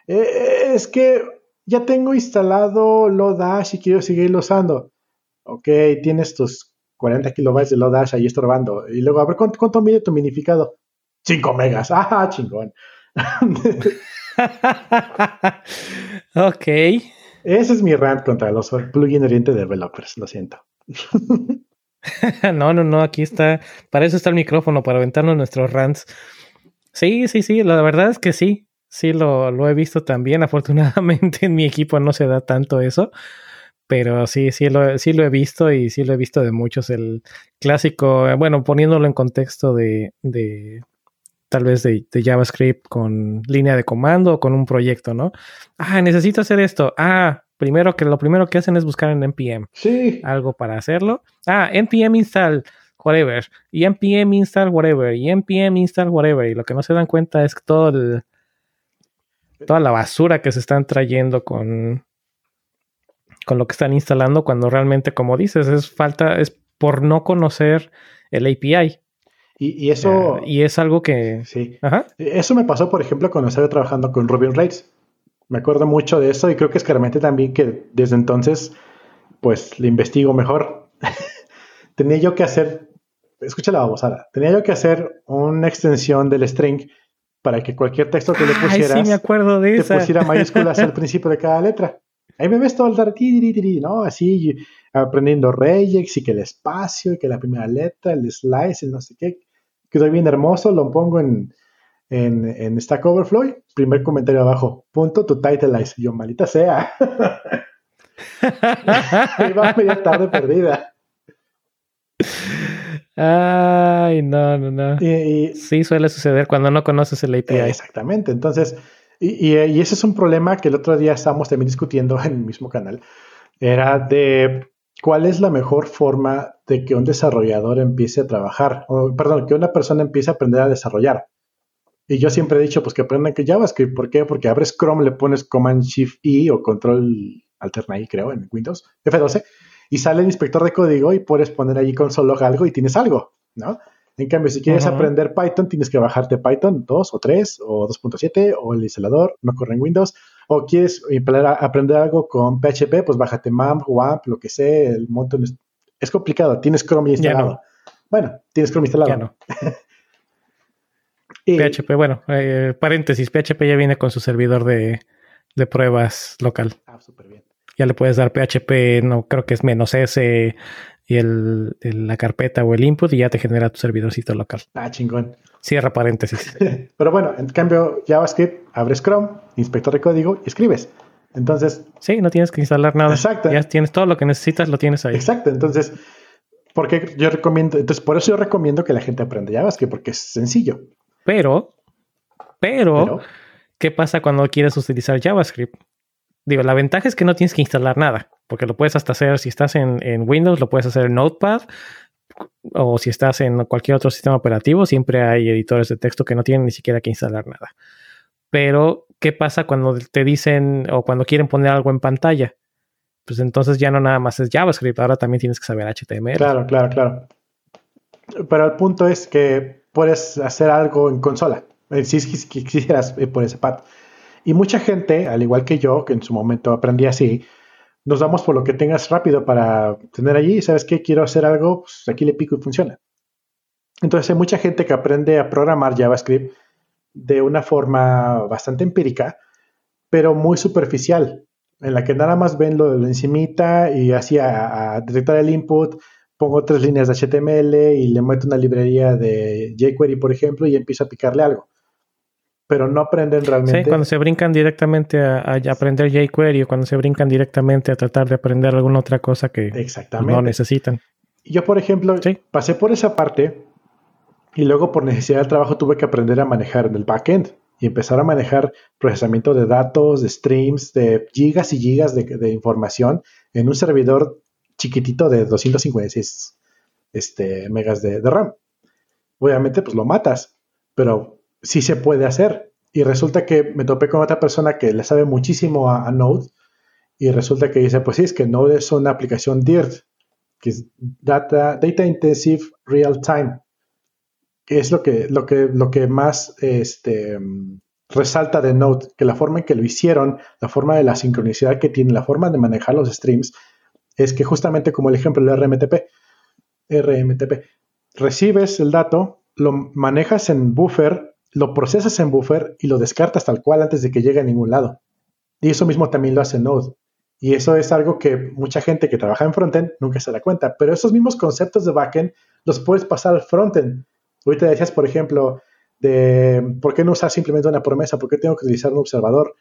Eh, es que ya tengo instalado Lodash y quiero seguirlo usando. Ok, tienes tus 40 kilobytes de Lodash ahí estorbando. Y luego, a ver, ¿cuánto, cuánto mide tu minificado? 5 megas. Ah, chingón. ok. Ese es mi rant contra los plugin oriente developers, lo siento. no, no, no, aquí está. Para eso está el micrófono, para aventarnos nuestros rants. Sí, sí, sí, la verdad es que sí. Sí, lo, lo he visto también. Afortunadamente en mi equipo no se da tanto eso. Pero sí, sí lo, sí lo he visto y sí lo he visto de muchos. El clásico, bueno, poniéndolo en contexto de, de tal vez de, de, JavaScript con línea de comando o con un proyecto, ¿no? Ah, necesito hacer esto. Ah, primero que lo primero que hacen es buscar en npm sí. algo para hacerlo. Ah, npm install whatever y npm install whatever y npm install whatever y lo que no se dan cuenta es que todo el, toda la basura que se están trayendo con con lo que están instalando cuando realmente como dices es falta es por no conocer el API. Y, y eso. Uh, y es algo que. Sí. Ajá. Eso me pasó, por ejemplo, cuando estaba trabajando con Ruby on Rails. Me acuerdo mucho de eso y creo que escarmenté también que desde entonces, pues le investigo mejor. Tenía yo que hacer. Escucha la babosada. Tenía yo que hacer una extensión del string para que cualquier texto que le pusieras. Ay, sí, me acuerdo de te esa. pusiera mayúsculas al principio de cada letra. Ahí me ves todo el dar, ¿no? Así aprendiendo regex y que el espacio y que la primera letra, el slice, el no sé qué quedó bien hermoso, lo pongo en, en, en Stack Overflow. Primer comentario abajo, punto to titleize. Yo, maldita sea. Iba media tarde perdida. Ay, no, no, no. Y, y, sí, suele suceder cuando no conoces el API. Exactamente. Entonces, y, ese es un problema que el otro día estábamos también discutiendo en el mismo canal. Era de cuál es la mejor forma de que un desarrollador empiece a trabajar, o perdón, que una persona empiece a aprender a desarrollar. Y yo siempre he dicho, pues que aprendan que JavaScript. ¿Por qué? Porque abres Chrome, le pones Command Shift I o Control Alterna I, creo, en Windows, F12, y sale el inspector de código y puedes poner allí console log algo y tienes algo, ¿no? En cambio, si quieres uh -huh. aprender Python, tienes que bajarte Python 2 o 3 o 2.7 o el instalador, no corre en Windows. O quieres aprender algo con PHP, pues bájate MAMP, WAMP, lo que sea, el montón. Es, complicado, tienes Chrome instalado. Bueno, tienes Chrome instalado. Ya no. PHP, bueno, eh, paréntesis, PHP ya viene con su servidor de, pruebas local. Ah, súper bien. Ya le puedes dar PHP, no creo que es menos S y el, la carpeta o el input y ya te genera tu servidorcito local. Ah, chingón. Cierra paréntesis. Pero bueno, en cambio, JavaScript, abres Chrome, inspector de código y escribes. Entonces. Sí, no tienes que instalar nada. Exacto. Ya tienes todo lo que necesitas, lo tienes ahí. Exacto. Entonces, porque yo recomiendo, entonces por eso yo recomiendo que la gente aprenda JavaScript, porque es sencillo. Pero, pero, ¿qué pasa cuando quieres utilizar JavaScript? Digo, la ventaja es que no tienes que instalar nada, porque lo puedes hasta hacer, si estás en, Windows, lo puedes hacer en Notepad, o si estás en cualquier otro sistema operativo, siempre hay editores de texto que no tienen ni siquiera que instalar nada. Pero, ¿qué pasa cuando te dicen o cuando quieren poner algo en pantalla? Pues entonces ya no nada más es JavaScript, ahora también tienes que saber HTML. Claro, claro, claro. Pero el punto es que puedes hacer algo en consola, si, quisieras eh, por ese pad. Y mucha gente, al igual que yo, que en su momento aprendí así, nos vamos por lo que tengas rápido para tener allí. ¿Sabes qué? Quiero hacer algo, pues aquí le pico y funciona. Entonces hay mucha gente que aprende a programar JavaScript de una forma bastante empírica, pero muy superficial, en la que nada más ven lo de la encimita y así a detectar el input, pongo tres líneas de HTML y le meto una librería de jQuery, por ejemplo, y empiezo a picarle algo. Pero no aprenden realmente. Sí, cuando se brincan directamente a, aprender jQuery o cuando se brincan directamente a tratar de aprender alguna otra cosa que no necesitan. Yo, por ejemplo, pasé por esa parte y luego por necesidad de trabajo tuve que aprender a manejar en el backend y empezar a manejar procesamiento de datos, de streams, de gigas y gigas de, de información en un servidor chiquitito de 256 este, megas de, RAM. Obviamente, pues lo matas, pero sí se puede hacer. Y resulta que me topé con otra persona que le sabe muchísimo a, Node y resulta que dice, pues sí, es que Node es una aplicación DIRT, que es Data, Data Intensive Real Time, que es lo que, lo que, lo que más este, resalta de Node, que la forma en que lo hicieron, la forma de la sincronicidad que tiene, la forma de manejar los streams, es que justamente como el ejemplo del RMTP, RMTP, recibes el dato, lo manejas en buffer, lo procesas en buffer y lo descartas tal cual antes de que llegue a ningún lado. Y eso mismo también lo hace Node. Y eso es algo que mucha gente que trabaja en frontend nunca se da cuenta. Pero esos mismos conceptos de backend los puedes pasar al frontend. Ahorita decías, por ejemplo, de por qué no usar simplemente una promesa, por qué tengo que utilizar un observador.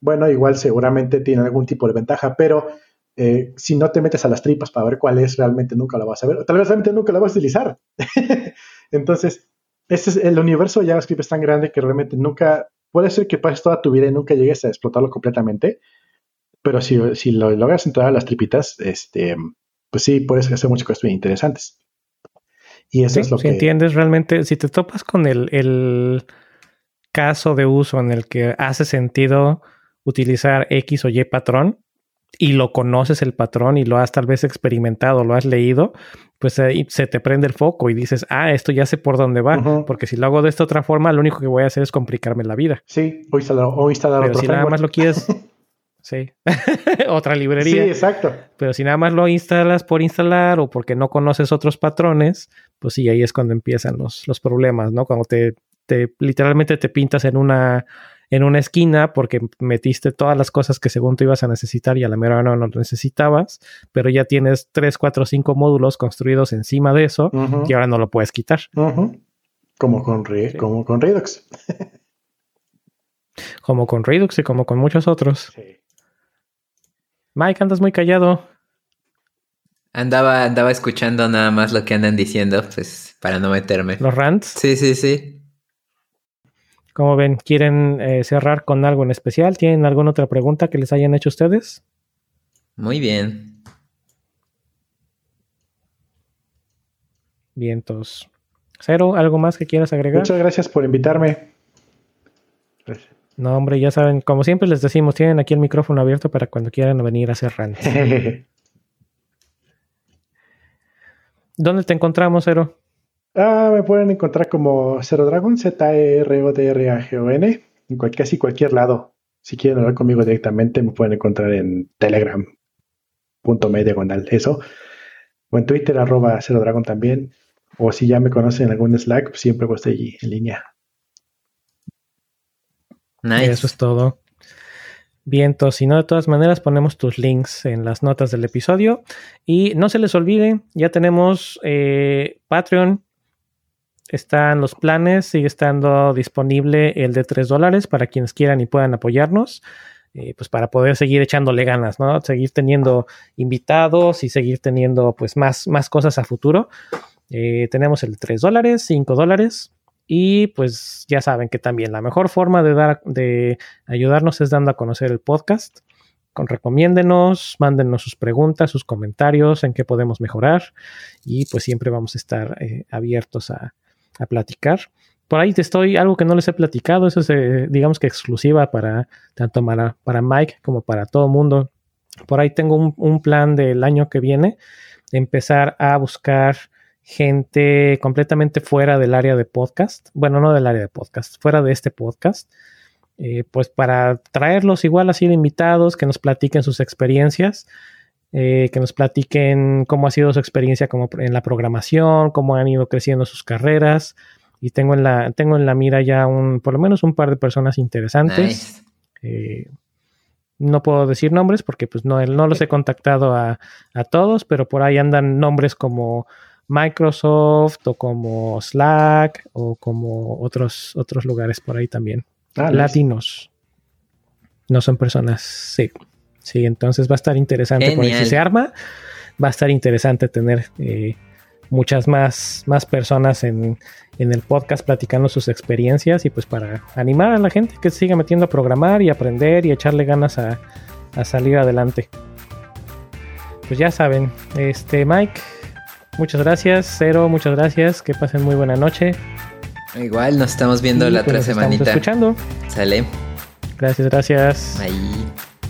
Bueno, igual seguramente tiene algún tipo de ventaja, pero eh, si no te metes a las tripas para ver cuál es, realmente nunca la vas a ver. O tal vez realmente nunca la vas a utilizar. Entonces, este es, el universo de JavaScript es tan grande que realmente nunca, puede ser que pases toda tu vida y nunca llegues a explotarlo completamente, pero si, si lo logras entrar a las tripitas, este, pues sí, puedes hacer muchas cosas bien interesantes. Y eso es lo si que... entiendes realmente, si te topas con el, el caso de uso en el que hace sentido utilizar X o Y patrón, y lo conoces el patrón y lo has tal vez experimentado, lo has leído, pues ahí se te prende el foco y dices, ah, esto ya sé por dónde va, porque si lo hago de esta otra forma, lo único que voy a hacer es complicarme la vida. Sí, o instalar, o instalar Pero si nada más lo quieres, sí, otra librería. Sí, exacto. Pero si nada más lo instalas por instalar o porque no conoces otros patrones, pues sí, ahí es cuando empiezan los, los problemas, ¿no? Cuando te, te literalmente te pintas en una en una esquina porque metiste todas las cosas que según tú ibas a necesitar y a la mera no, no necesitabas, pero ya tienes 3, 4, 5 módulos construidos encima de eso y ahora no lo puedes quitar. Como con, como con Redux. como con Redux y como con muchos otros. Mike, andas muy callado. Andaba, andaba escuchando nada más lo que andan diciendo, pues para no meterme. ¿Los rants? Sí, sí, sí. Como ven, ¿quieren eh, cerrar con algo en especial? ¿Tienen alguna otra pregunta que les hayan hecho ustedes? Muy bien. Vientos. Cero, ¿algo más que quieras agregar? Muchas gracias por invitarme. No, hombre, ya saben, como siempre les decimos, tienen aquí el micrófono abierto para cuando quieran venir a cerrar. ¿Dónde te encontramos, Cero? Ah, me pueden encontrar como Zero Dragon, Z-E-R-O-D-R-A-G-O-N, en casi cualquier lado. Si quieren hablar conmigo directamente, me pueden encontrar en telegram.me diagonal eso. O en Twitter, arroba Cero Dragon también. O si ya me conocen en algún Slack, pues siempre estoy allí en línea. Nice. Eso es todo. Bien, si no, de todas maneras ponemos tus links en las notas del episodio. Y no se les olvide, ya tenemos eh, Patreon. Están los planes, sigue estando disponible el de 3 dólares para quienes quieran y puedan apoyarnos. Eh, pues para poder seguir echándole ganas, ¿no? Seguir teniendo invitados y seguir teniendo pues más, más cosas a futuro. Eh, tenemos el de 3 dólares, 5 dólares. Y pues ya saben que también la mejor forma de, dar, de ayudarnos es dando a conocer el podcast. Con, recomiéndenos, mándenos sus preguntas, sus comentarios, en qué podemos mejorar. Y pues siempre vamos a estar eh, abiertos a, a, platicar. Por ahí te estoy, algo que no les he platicado, eso es eh, digamos que exclusiva para tanto para, para Mike como para todo el mundo. Por ahí tengo un, plan del año que viene, empezar a buscar gente completamente fuera del área de podcast, bueno, no del área de podcast, fuera de este podcast, eh, pues para traerlos igual así de invitados, que nos platiquen sus experiencias, eh, que nos platiquen cómo ha sido su experiencia como en la programación, cómo han ido creciendo sus carreras. Y tengo en la, tengo en la mira ya un, por lo menos un par de personas interesantes. Eh, no puedo decir nombres porque pues no, no los he contactado a, a todos, pero por ahí andan nombres como Microsoft o como Slack o como otros, otros lugares por ahí también. Ah, Latinos. No son personas, sí. Sí, entonces va a estar interesante. Por si se arma, va a estar interesante tener eh, muchas más, más personas en, en, el podcast platicando sus experiencias y pues para animar a la gente que se siga metiendo a programar y aprender y echarle ganas a, a salir adelante. Pues ya saben, este Mike, Muchas gracias, Cero, muchas gracias. Que pasen muy buena noche. Igual, nos estamos viendo la pues otra semanita. escuchando. Sale. Gracias, gracias. Bye.